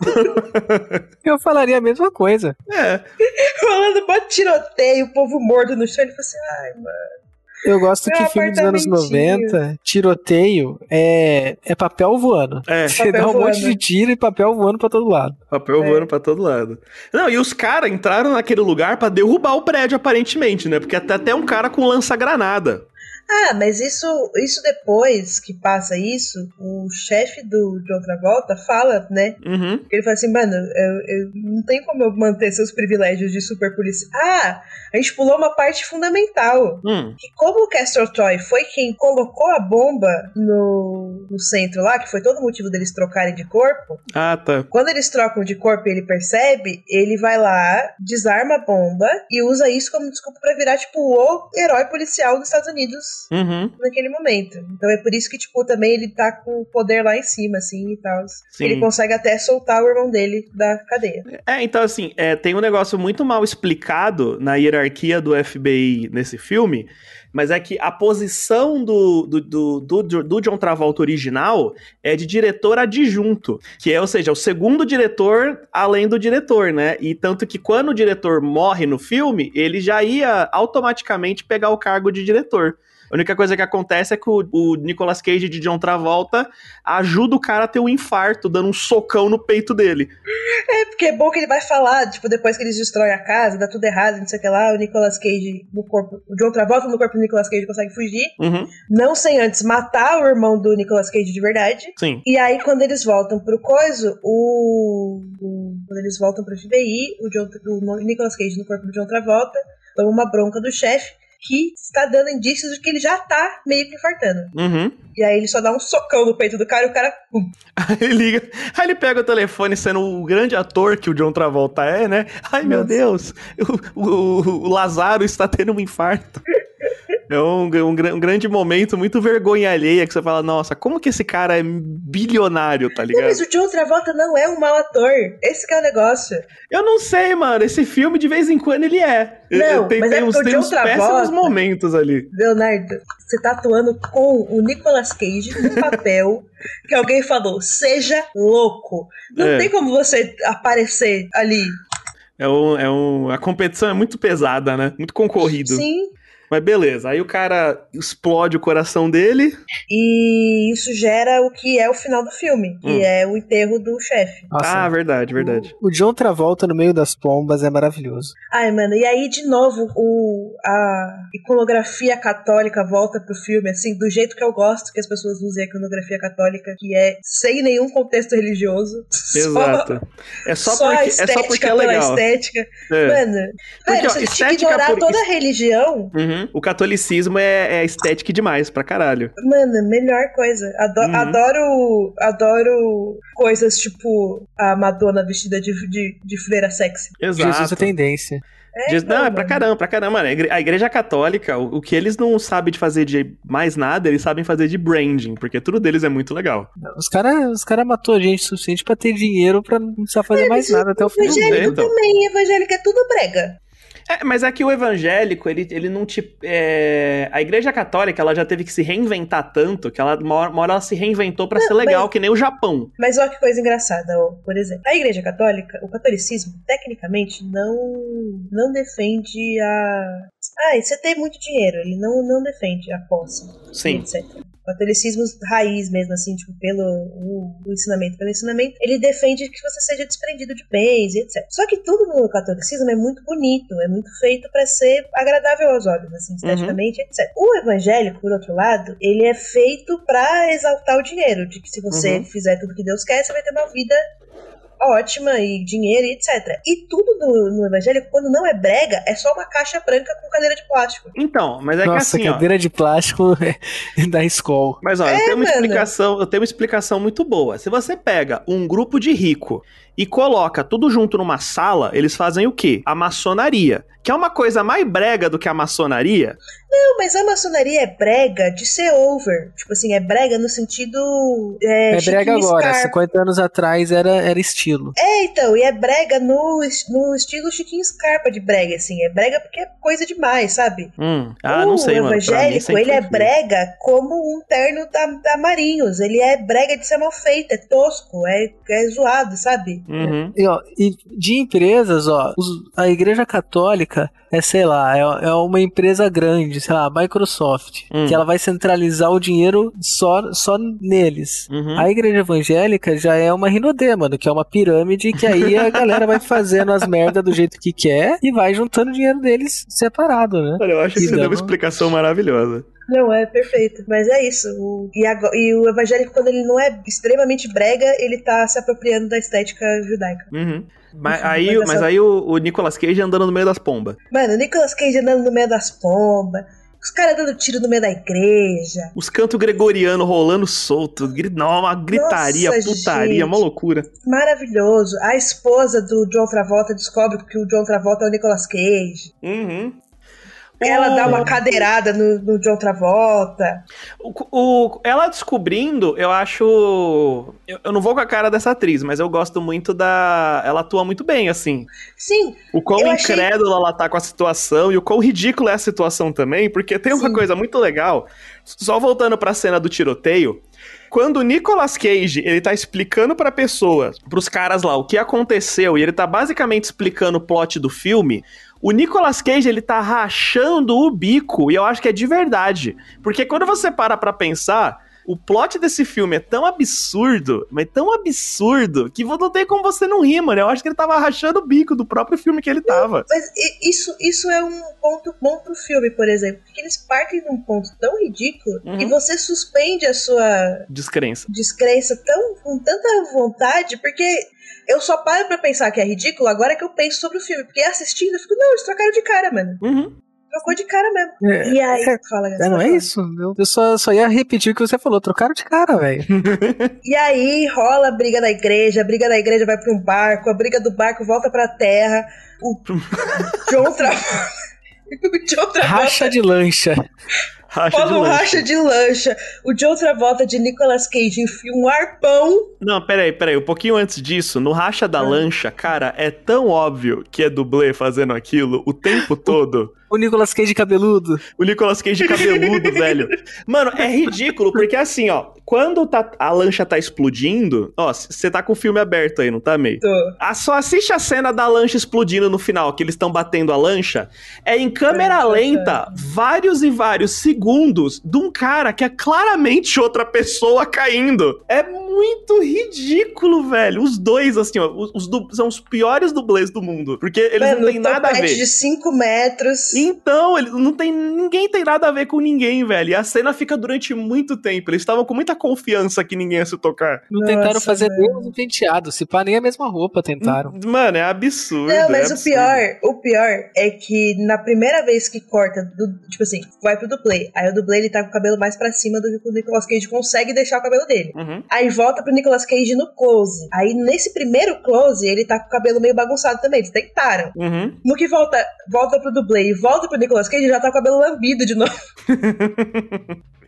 (laughs) eu falaria a mesma coisa. É. (laughs) Falando, bota tiroteio, o povo morto no chão. Ele falou assim, ai, mano. Eu gosto que filme dos anos 90, tiroteio é, é papel voando. É. Você papel dá um voando. monte de tiro e papel voando pra todo lado. Papel é. voando pra todo lado. Não, e os caras entraram naquele lugar para derrubar o prédio, aparentemente, né? Porque até, até um cara com lança-granada. Ah, mas isso, isso depois que passa isso, o chefe do de outra volta fala, né? Uhum. Ele fala assim, mano, eu, eu, não tem como eu manter seus privilégios de super polícia. Ah, a gente pulou uma parte fundamental. Hum. Que como o Castor Troy foi quem colocou a bomba no, no centro lá, que foi todo o motivo deles trocarem de corpo. Ah, tá. Quando eles trocam de corpo e ele percebe, ele vai lá, desarma a bomba e usa isso como desculpa para virar, tipo, o herói policial dos Estados Unidos uhum. naquele momento. Então é por isso que, tipo, também ele tá com o poder lá em cima, assim, e tal. Ele consegue até soltar o irmão dele da cadeia. É, então, assim, é, tem um negócio muito mal explicado na hierarquia do FBI nesse filme, mas é que a posição do, do, do, do, do John Travolta original é de diretor adjunto, que é, ou seja, o segundo diretor além do diretor, né? E tanto que quando o diretor morre no filme, ele já ia automaticamente pegar o cargo de diretor. A única coisa que acontece é que o, o Nicolas Cage de John Travolta ajuda o cara a ter um infarto, dando um socão no peito dele. É, porque é bom que ele vai falar, tipo, depois que eles destroem a casa, dá tudo errado, não sei o que lá, o Nicolas Cage no corpo, o John Travolta no corpo do Nicolas Cage consegue fugir. Uhum. Não sem antes matar o irmão do Nicolas Cage de verdade. Sim. E aí, quando eles voltam pro coiso, o. o quando eles voltam pro FBI, o, John, o Nicolas Cage no corpo do John Travolta toma uma bronca do chefe que está dando indícios de que ele já tá meio que infartando. Uhum. E aí ele só dá um socão no peito do cara e o cara. Pum. (laughs) Aí ele liga. Aí ele pega o telefone, sendo o grande ator que o John Travolta é, né? Ai, Nossa. meu Deus, o, o, o Lazaro está tendo um infarto. (laughs) É um, um, um, grande momento, muito vergonha alheia, que você fala, nossa, como que esse cara é bilionário, tá ligado? Não, mas o John Travolta não é um mau ator. Esse que é o negócio. Eu não sei, mano. Esse filme, de vez em quando, ele é. Não, tem, mas é tem é uns, tem uns péssimos momentos ali. Leonardo, você tá atuando com o Nicolas Cage no (laughs) papel que alguém falou, seja louco. Não é. tem como você aparecer ali é um, é um, a competição é muito pesada, né? Muito concorrido. Sim. Mas beleza, aí o cara explode o coração dele. E isso gera o que é o final do filme, que hum. é o enterro do chefe. Ah, verdade, verdade. O, o, John Travolta no meio das pombas é maravilhoso. Ai, mano, e aí de novo o, a iconografia católica volta pro filme, assim, do jeito que eu gosto que as pessoas usem a iconografia católica, que é sem nenhum contexto religioso. (laughs) Exato. Só, é só, só porque, é só porque é legal. estética. É. Mano, porque, velho, ó, você tinha que ignorar por... toda a religião. Uhum. Uhum. O catolicismo é, é estético demais pra caralho. Mano, melhor coisa. Adoro, uhum. adoro, adoro coisas tipo a Madonna vestida de, de, de freira sexy. Exato. Jesus é tendência. É, Diz, não, é pra caramba, pra caramba. A igreja católica, o, o, que eles não sabem de fazer de mais nada, eles sabem fazer de branding, porque tudo deles é muito legal. Os caras os cara matou gente suficiente pra ter dinheiro pra não precisar fazer é, mais nada até o final. Evangélico também, evangélico é tudo brega. É, mas é que o evangélico, ele, ele não te. É... A igreja católica, ela já teve que se reinventar tanto que ela, uma hora, uma hora ela se reinventou para ser legal, mas, que nem o Japão. Mas olha que coisa engraçada, ó, por exemplo. A igreja católica, o catolicismo, tecnicamente, não, não defende a. Ah, você tem muito dinheiro. Ele não, não defende a posse. Sim. Etc catolicismo raiz mesmo, assim, tipo, pelo o, o, ensinamento, pelo ensinamento, ele defende que você seja desprendido de bens e etc. Só que tudo no catolicismo é muito bonito, é muito feito para ser agradável aos olhos, assim, uhum. esteticamente, uhum. etc. O evangélico, por outro lado, ele é feito para exaltar o dinheiro, de que se você uhum. fizer tudo que Deus quer, você vai ter uma vida ótima e dinheiro e etc. E tudo no, no evangélico, quando não é brega, é só uma caixa branca com cadeira de plástico. Então, mas é Nossa, que assim. cadeira ó, de plástico (laughs) da escola. Mas olha, é, eu tenho uma explicação, eu tenho uma explicação muito boa. Se você pega um grupo de rico e coloca tudo junto numa sala, eles fazem o quê? A maçonaria. Que é uma coisa mais brega do que a maçonaria. Não, mas a maçonaria é brega de ser over. Tipo assim, é brega no sentido. É, é brega agora, Scarpa. 50 anos atrás era, era estilo. É, então, e é brega no, no estilo Chiquinho Scarpa de brega, assim. É brega porque é coisa demais, sabe? Hum. Ah, o não sei, mano. evangélico, ele é brega como um terno da, da Marinhos. Ele é brega de ser mal feito, é tosco, é, é zoado, sabe? Uhum. E, ó, e de empresas, ó, os, a Igreja Católica é, sei lá, é, é uma empresa grande, sei lá, Microsoft, hum. que ela vai centralizar o dinheiro só, só neles. Uhum. A Igreja Evangélica já é uma rinodê, mano, que é uma pirâmide que aí a (laughs) galera vai fazendo as merdas do jeito que quer e vai juntando o dinheiro deles separado, né? Olha, eu acho que você deu uma explicação maravilhosa. Não, é perfeito. Mas é isso. O, e, e, o evangélico, quando ele não é extremamente brega, ele tá se apropriando da estética judaica. Uhum. Mas aí, mas aí o, o Nicolas Cage andando no meio das pombas. Mano, o Nicolas Cage andando no meio das pombas. Os caras dando tiro no meio da igreja. Os cantos gregorianos rolando solto. Não, uma gritaria, Nossa, putaria, gente, uma loucura. Maravilhoso. A esposa do John Travolta descobre que o John Travolta é o Nicolas Cage. Uhum. Ela dá uma cadeirada no, no John Travolta. O, o, ela descobrindo, eu acho. Eu, eu, não vou com a cara dessa atriz, mas eu gosto muito da. Ela atua muito bem, assim. Sim. O quão incrédula achei... ela tá com a situação e o quão ridícula é a situação também, porque tem uma Sim. coisa muito legal. Só voltando pra cena do tiroteio. Quando o Nicolas Cage, ele tá explicando pra pessoas, pros caras lá, o que aconteceu, e ele tá basicamente explicando o plot do filme, o Nicolas Cage, ele tá rachando o bico, e eu acho que é de verdade. Porque quando você para pra pensar, o plot desse filme é tão absurdo, mas tão absurdo, que não tem como você não rir, mano. Eu acho que ele tava rachando o bico do próprio filme que ele tava. Mas isso, isso é um ponto bom pro filme, por exemplo. Porque eles partem de um ponto tão ridículo uhum. que você suspende a sua descrença. Descrença tão, com tanta vontade, porque eu só paro pra pensar que é ridículo agora que eu penso sobre o filme. Porque assistindo, eu fico, não, eles trocaram de cara, mano. Uhum. Trocou de cara mesmo. É, e aí, é, fala, é, Não é isso? Eu, eu só, só ia repetir o que você falou. Trocaram de cara, velho. (laughs) e aí rola a briga da igreja, a briga da igreja vai pra um barco, a briga do barco volta pra terra. O (laughs) John Travolta. (laughs) o John Travolta. Racha de lancha. Racha Rola um racha de lancha. O John Travolta de Nicolas Cage enfia um arpão. Não, peraí, peraí. Um pouquinho antes disso, no racha da ah. lancha, cara, é tão óbvio que é dublê fazendo aquilo o tempo todo. O Nicolas Cage cabeludo. O Nicolas Cage cabeludo, (laughs) velho. Mano, é ridículo, porque assim, ó, quando tá, a lancha tá explodindo, ó, você tá com o filme aberto aí, não tá, meio? Tô. Ah, só assiste a cena da lancha explodindo no final, que eles estão batendo a lancha. É em câmera lenta, vários e vários segundos de um cara que é claramente outra pessoa caindo. É ridículo, velho. Os dois, assim, ó, os, os são os piores dublês do mundo. Porque eles Mano, não têm nada a ver. de 5 metros. Então, ele não tem. Ninguém tem nada a ver com ninguém, velho. E a cena fica durante muito tempo. Eles estavam com muita confiança que ninguém ia se tocar. Não Nossa, tentaram fazer nem penteado. Se pá, nem a mesma roupa tentaram. Mano, é absurdo. Não, mas é o pior, o pior é que na primeira vez que corta, do, tipo assim, vai pro dublê. Aí o dublê ele tá com o cabelo mais pra cima do que o Nicolas Cage consegue deixar o cabelo dele. Uhum. Aí volta pro Nicolas Cage no close. Aí nesse primeiro close, ele tá com o cabelo meio bagunçado também. Eles tentaram. Uhum. No que volta, volta pro dublê e volta pro Nicolas Cage, já tá com o cabelo lambido de novo. (laughs)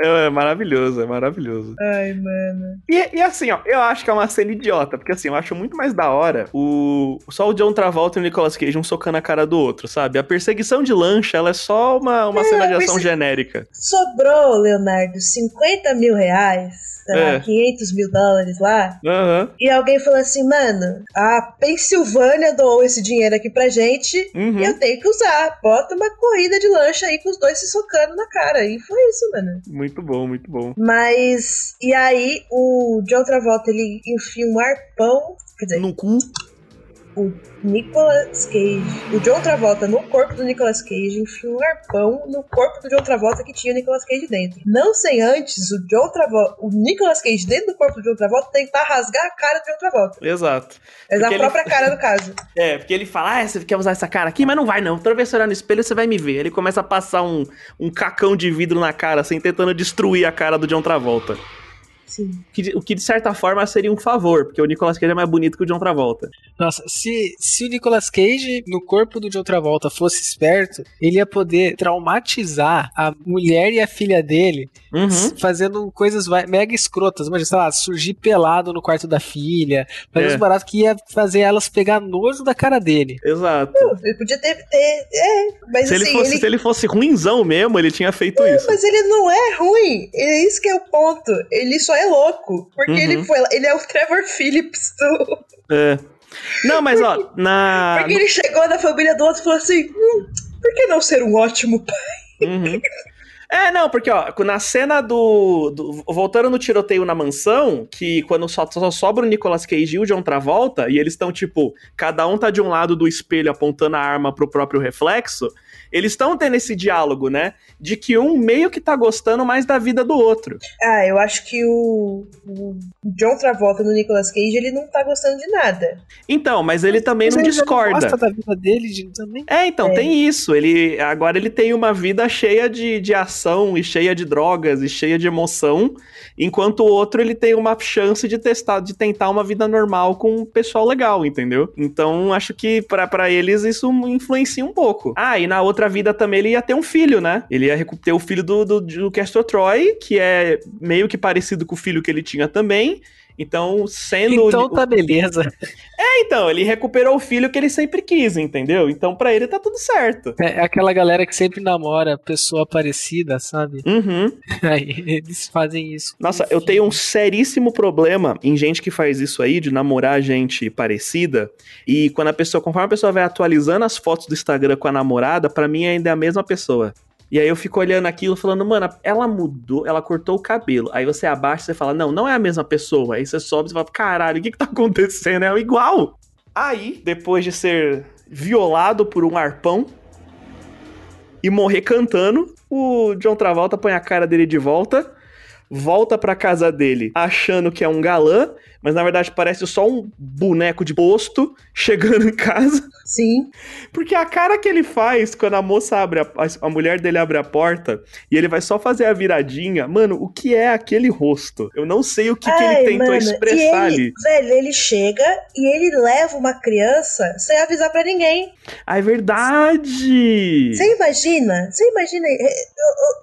É, é, maravilhoso, é maravilhoso. Ai, mano. E, e, assim, ó, eu acho que é uma cena idiota, porque assim, eu acho muito mais da hora o só o John Travolta e o Nicolas Cage um socando a cara do outro, sabe? A perseguição de lancha, ela é só uma, uma é, cena de ação genérica. Sobrou, Leonardo, 50 mil reais sei lá, é. 500 mil dólares lá. Uhum. E alguém falou assim, mano, a Pensilvânia doou esse dinheiro aqui pra gente uhum. e eu tenho que usar. Bota uma corrida de lancha aí com os dois se socando na cara. E foi isso, mano. Muito bom, muito bom. Mas, e aí o John Travolta, ele enfia um arpão, quer dizer... No cu? O Nicolas Cage, o John Travolta no corpo do Nicolas Cage, enfia um arpão no corpo do John Travolta que tinha o Nicolas Cage dentro. Não sem antes o John Travolta, o Nicolas Cage dentro do corpo do John Travolta tentar rasgar a cara do John Travolta. Exato. É a própria ele... cara do caso. (laughs) É, porque ele fala, ah, você quer usar essa cara aqui? Mas não vai não. Toda vez que você olhar no espelho, você vai me ver. Ele começa a passar um, um cacão de vidro na cara, assim, tentando destruir a cara do John Travolta. Sim. Que, o que de certa forma seria um favor, porque o Nicolas Cage é mais bonito que o John Travolta. Nossa, se, se o Nicolas Cage no corpo do John Travolta fosse esperto, ele ia poder traumatizar a mulher e a filha dele uhum. fazendo coisas mega escrotas. Imagina, sei lá, surgir pelado no quarto da filha, fazer é. uns baratos que ia fazer elas pegar nojo da cara dele. Exato. ele podia ter. ter é, mas se, assim, ele fosse, ele... se ele fosse ruinzão mesmo, ele tinha feito não, isso. Mas ele não é ruim. É isso que é o ponto. Ele só é louco. Porque uhum. ele foi. Ele é o Trevor Phillips do. É. Não, mas ó, na. Porque ele chegou na família do outro e falou assim: hum, por que não ser um ótimo pai? Uhum. É, não, porque, ó, na cena do, do, Voltando no tiroteio na mansão, que quando só, só sobra o Nicolas Cage e o John Travolta, e eles estão, tipo, cada um tá de um lado do espelho apontando a arma pro próprio reflexo, eles estão tendo esse diálogo, né? De que um meio que tá gostando mais da vida do outro. Ah, eu acho que o, o John Travolta no Nicolas Cage, ele não tá gostando de nada. Então, mas ele também mas não ele discorda. Ele gosta da vida dele também. É, então, é. tem isso. Ele agora ele tem uma vida cheia de, de ação e cheia de drogas e cheia de emoção, enquanto o outro ele tem uma chance de testar, de tentar uma vida normal com um pessoal legal, entendeu? Então, acho que para eles isso influencia um pouco. Ah, e na outra vida também ele ia ter um filho, né? Ele ia ter o filho do, do, do Castor Troy, que é meio que parecido com o filho que ele tinha também. Então, sendo. Então tá beleza. É, então, ele recuperou o filho que ele sempre quis, entendeu? Então, para ele tá tudo certo. É, é aquela galera que sempre namora pessoa parecida, sabe? Uhum. (laughs) Aí eles fazem isso. Nossa, eu tenho um seríssimo problema em gente que faz isso aí, de namorar gente parecida. E quando a pessoa, conforme a pessoa vai atualizando as fotos do Instagram com a namorada, para mim ainda é a mesma pessoa. E aí eu fico olhando aquilo falando, mano, ela mudou, ela cortou o cabelo. Aí você abaixa e fala, não, não é a mesma pessoa. Aí você sobe e fala, caralho, o que que tá acontecendo? É igual. Aí, depois de ser violado por um arpão e morrer cantando, o John Travolta põe a cara dele de volta, volta pra casa dele achando que é um galã mas na verdade parece só um boneco de posto (laughs) chegando em casa. Sim. Porque a cara que ele faz quando a moça abre, a, a mulher dele abre a porta e ele vai só fazer a viradinha, mano, o que é aquele rosto? Eu não sei o que, Ai, que ele tentou mano, expressar ele, ali. Velho, ele chega e ele leva uma criança sem avisar para ninguém. Ah, é verdade! Você imagina? Você imagina.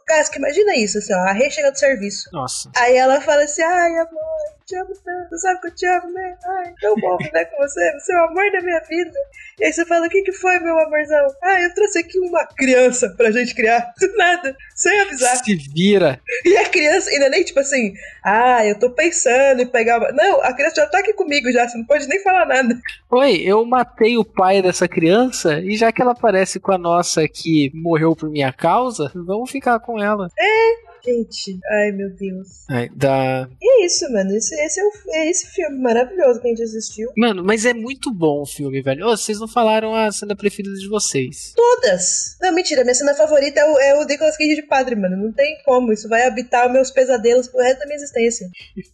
Casca, imagina isso, assim, ó. A Rei chega do serviço. Nossa. Aí ela fala assim: ai, amor, te amo tanto, sabe que eu te amo, né? Ai, tão bom né, com você, você é o amor da minha vida. E aí você fala, o que que foi, meu amorzão? Ah, eu trouxe aqui uma criança pra gente criar, (laughs) do nada, sem avisar. Se vira. E a criança ainda nem tipo assim, ah, eu tô pensando em pegar uma... Não, a criança já tá aqui comigo já, você não pode nem falar nada. Oi, eu matei o pai dessa criança e já que ela parece com a nossa que morreu por minha causa, vamos ficar com ela. É, Gente, ai meu Deus. Ai, da... E é isso, mano. Esse, esse é, o, é, esse filme maravilhoso que a gente assistiu. Mano, mas é muito bom o filme, velho. Oh, vocês não falaram a cena preferida de vocês. Todas! Não, mentira. Minha cena favorita é o, é o Nicolas Cage de padre, mano. Não tem como. Isso vai habitar meus pesadelos pro resto da minha existência.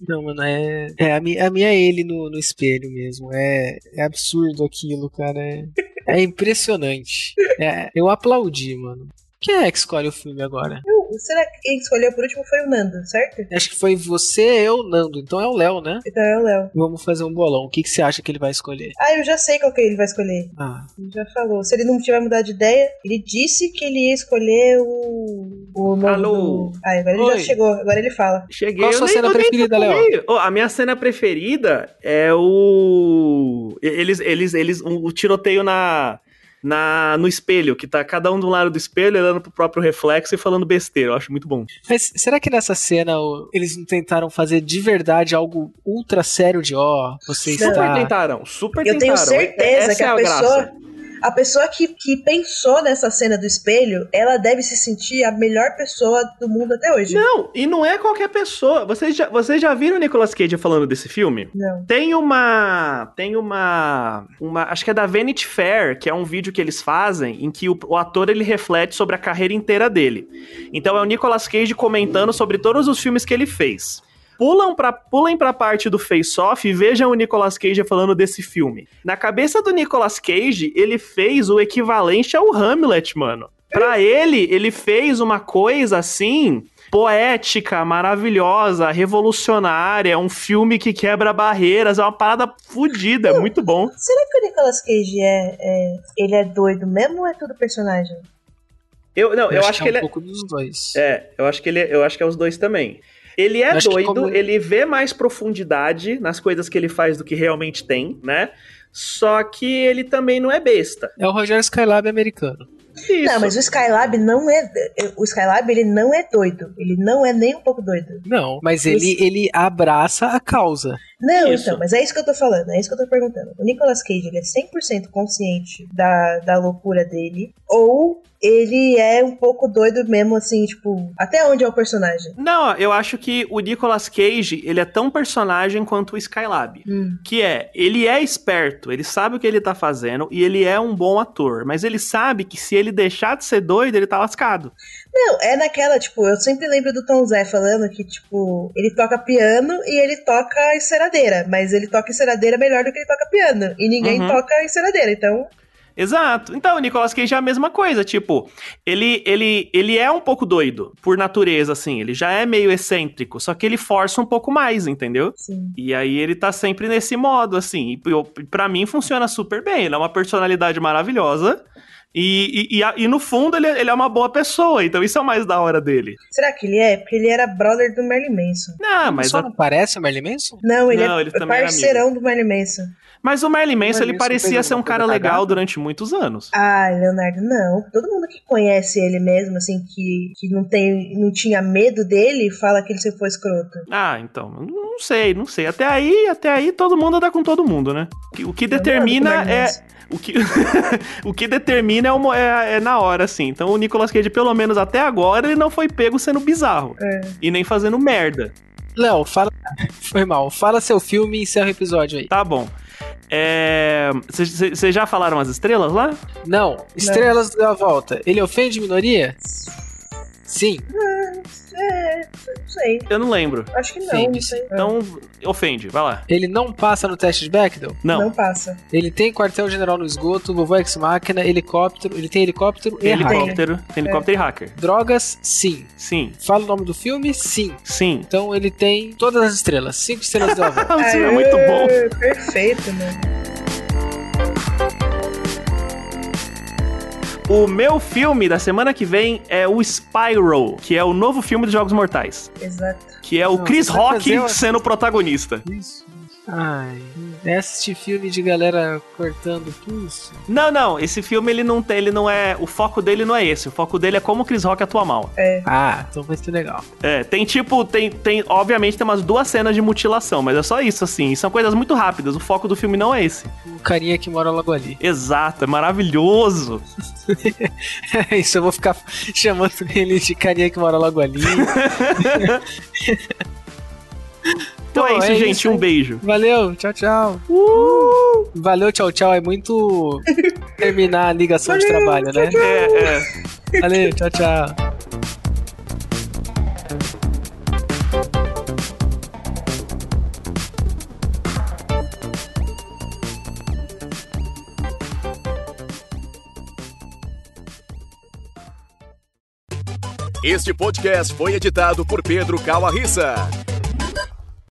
Não, mano, é. É, a minha, a minha é ele no, no espelho mesmo. É, é absurdo aquilo, cara. É, é impressionante. É, eu aplaudi, mano. Quem é que escolhe o filme agora? Eu, será que quem escolheu por último foi o Nando, certo? Acho que foi você, eu, Nando. Então é o Léo, né? Então é o Léo. Vamos fazer um bolão. O que, que você acha que ele vai escolher? Ah, eu já sei qual que ele vai escolher. Ah. Ele já falou. Se ele não tiver mudado de ideia, ele disse que ele ia escolher o, O novo Alô. Do... Ah, agora ele Oi. já chegou, agora ele fala. Cheguei. Qual a sua nem, cena preferida, Léo? Oh, a minha cena preferida é o. Eles, eles, eles. O tiroteio na na, no espelho, que tá cada um do lado do espelho, olhando pro próprio reflexo e falando besteira. Eu acho muito bom. Mas será que nessa cena eles não tentaram fazer de verdade algo ultra sério de ó, oh, você super está... tentaram, super Eu tentaram. Eu tenho certeza Essa que a, é a pessoa... Graça a pessoa que, que pensou nessa cena do espelho, ela deve se sentir a melhor pessoa do mundo até hoje. Não, e não é qualquer pessoa. Vocês já, vocês já viram o Nicolas Cage falando desse filme? Não. Tem uma. Tem uma. uma acho que é da Vanity Fair, que é um vídeo que eles fazem em que o, o ator ele reflete sobre a carreira inteira dele. Então é o Nicolas Cage comentando sobre todos os filmes que ele fez pulam pra, pulem pra parte do face-off e vejam o Nicolas Cage falando desse filme. Na cabeça do Nicolas Cage, ele fez o equivalente ao Hamlet, mano. Pra ele, ele fez uma coisa assim poética, maravilhosa, revolucionária, um filme que quebra barreiras, é uma parada fodida, é muito bom. Será que o Nicolas Cage é, é, ele é doido mesmo ou é tudo personagem? Eu, não, eu, eu acho, acho, que, é um ele é. pouco dos dois. É, eu acho que ele, é, eu acho que é os dois também. Ele é doido, como... ele vê mais profundidade nas coisas que ele faz do que realmente tem, né? Só que ele também não é besta. É o Rogério Skylab americano. Isso. Não, mas o Skylab não é. O Skylab ele não é doido. Ele não é nem um pouco doido. Não, mas ele, ele abraça a causa. Não, isso. então, mas é isso que eu tô falando, é isso que eu tô perguntando. O Nicolas Cage, ele é 100% consciente da, da loucura dele, ou ele é um pouco doido mesmo, assim, tipo, até onde é o personagem? Não, eu acho que o Nicolas Cage, ele é tão personagem quanto o Skylab. Hum. Que é, ele é esperto, ele sabe o que ele tá fazendo e ele é um bom ator, mas ele sabe que se ele deixar de ser doido, ele tá lascado. Não, é naquela, tipo, eu sempre lembro do Tom Zé falando que, tipo, ele toca piano e ele toca enceradeira, mas ele toca enceradeira melhor do que ele toca piano. E ninguém uhum. toca enceradeira, então Exato. Então, o Nicolas Cage é a mesma coisa, tipo, ele, ele, ele é um pouco doido, por natureza, assim, ele já é meio excêntrico, só que ele força um pouco mais, entendeu? Sim. E aí ele tá sempre nesse modo, assim, e para mim funciona super bem, ele é uma personalidade maravilhosa, e, e, e, e, no fundo ele, ele é uma boa pessoa, então isso é o mais da hora dele. Será que ele é? Porque ele era brother do Merlin Manson. Não, mas. Só a... não parece o Merlin Manson? Não, ele não, é ele parceirão do Merlin Manson. Mas o Merlin Manson, ele parecia ser um cara legal durante muitos anos. Ah, Leonardo, não. Todo mundo que conhece ele mesmo, assim, que, que não, tem, não tinha medo dele, fala que ele sempre foi escroto. Ah, então, não sei, não sei. Até aí, até aí todo mundo anda com todo mundo, né? O que determina é o que, (laughs) o que determina é, uma, é, é, na hora, assim. Então o Nicolas Cage, pelo menos até agora, ele não foi pego sendo bizarro. É. E nem fazendo merda. Léo, fala. Foi mal. Fala seu filme e encerra o episódio aí. Tá bom. Vocês é... já falaram as estrelas lá? Não. Estrelas não. da volta. Ele ofende minoria? Sim. É, não sei. Eu não lembro. Acho que não. Ofende. não sei. Então, ofende, vai lá. Ele não passa no teste de Bechdel? Não. Não passa. Ele tem quartel-general no esgoto, vovô ex-máquina, helicóptero. Ele tem helicóptero e helicóptero, hacker. Tem helicóptero é. e hacker. Drogas, sim. Sim. Fala o nome do filme? Sim. Sim. Então ele tem todas as estrelas. Cinco estrelas da volta. o filme é muito bom. Perfeito, mano. O meu filme da semana que vem é o Spyro, que é o novo filme dos Jogos Mortais. Exato. Que é o Chris Rock sendo o protagonista. Isso. Ai, é assistir filme de galera cortando pulso. Não, não, esse filme ele não tem, ele não é, o foco dele não é esse, o foco dele é como o Chris Rock atua mal. É. Ah, então vai ser legal. É, tem tipo, tem, tem, obviamente tem umas duas cenas de mutilação, mas é só isso assim, são coisas muito rápidas, o foco do filme não é esse. O carinha que mora logo ali. Exato, é maravilhoso. (laughs) isso, eu vou ficar chamando ele de carinha que mora logo ali. (laughs) Então é isso, é gente. Isso. Um beijo. Valeu, tchau, tchau. Uh! Valeu, tchau, tchau. É muito (laughs) terminar a ligação Valeu, de trabalho, tchau, né? Tchau. É, é. Valeu, tchau, tchau. Este podcast foi editado por Pedro Calarissa.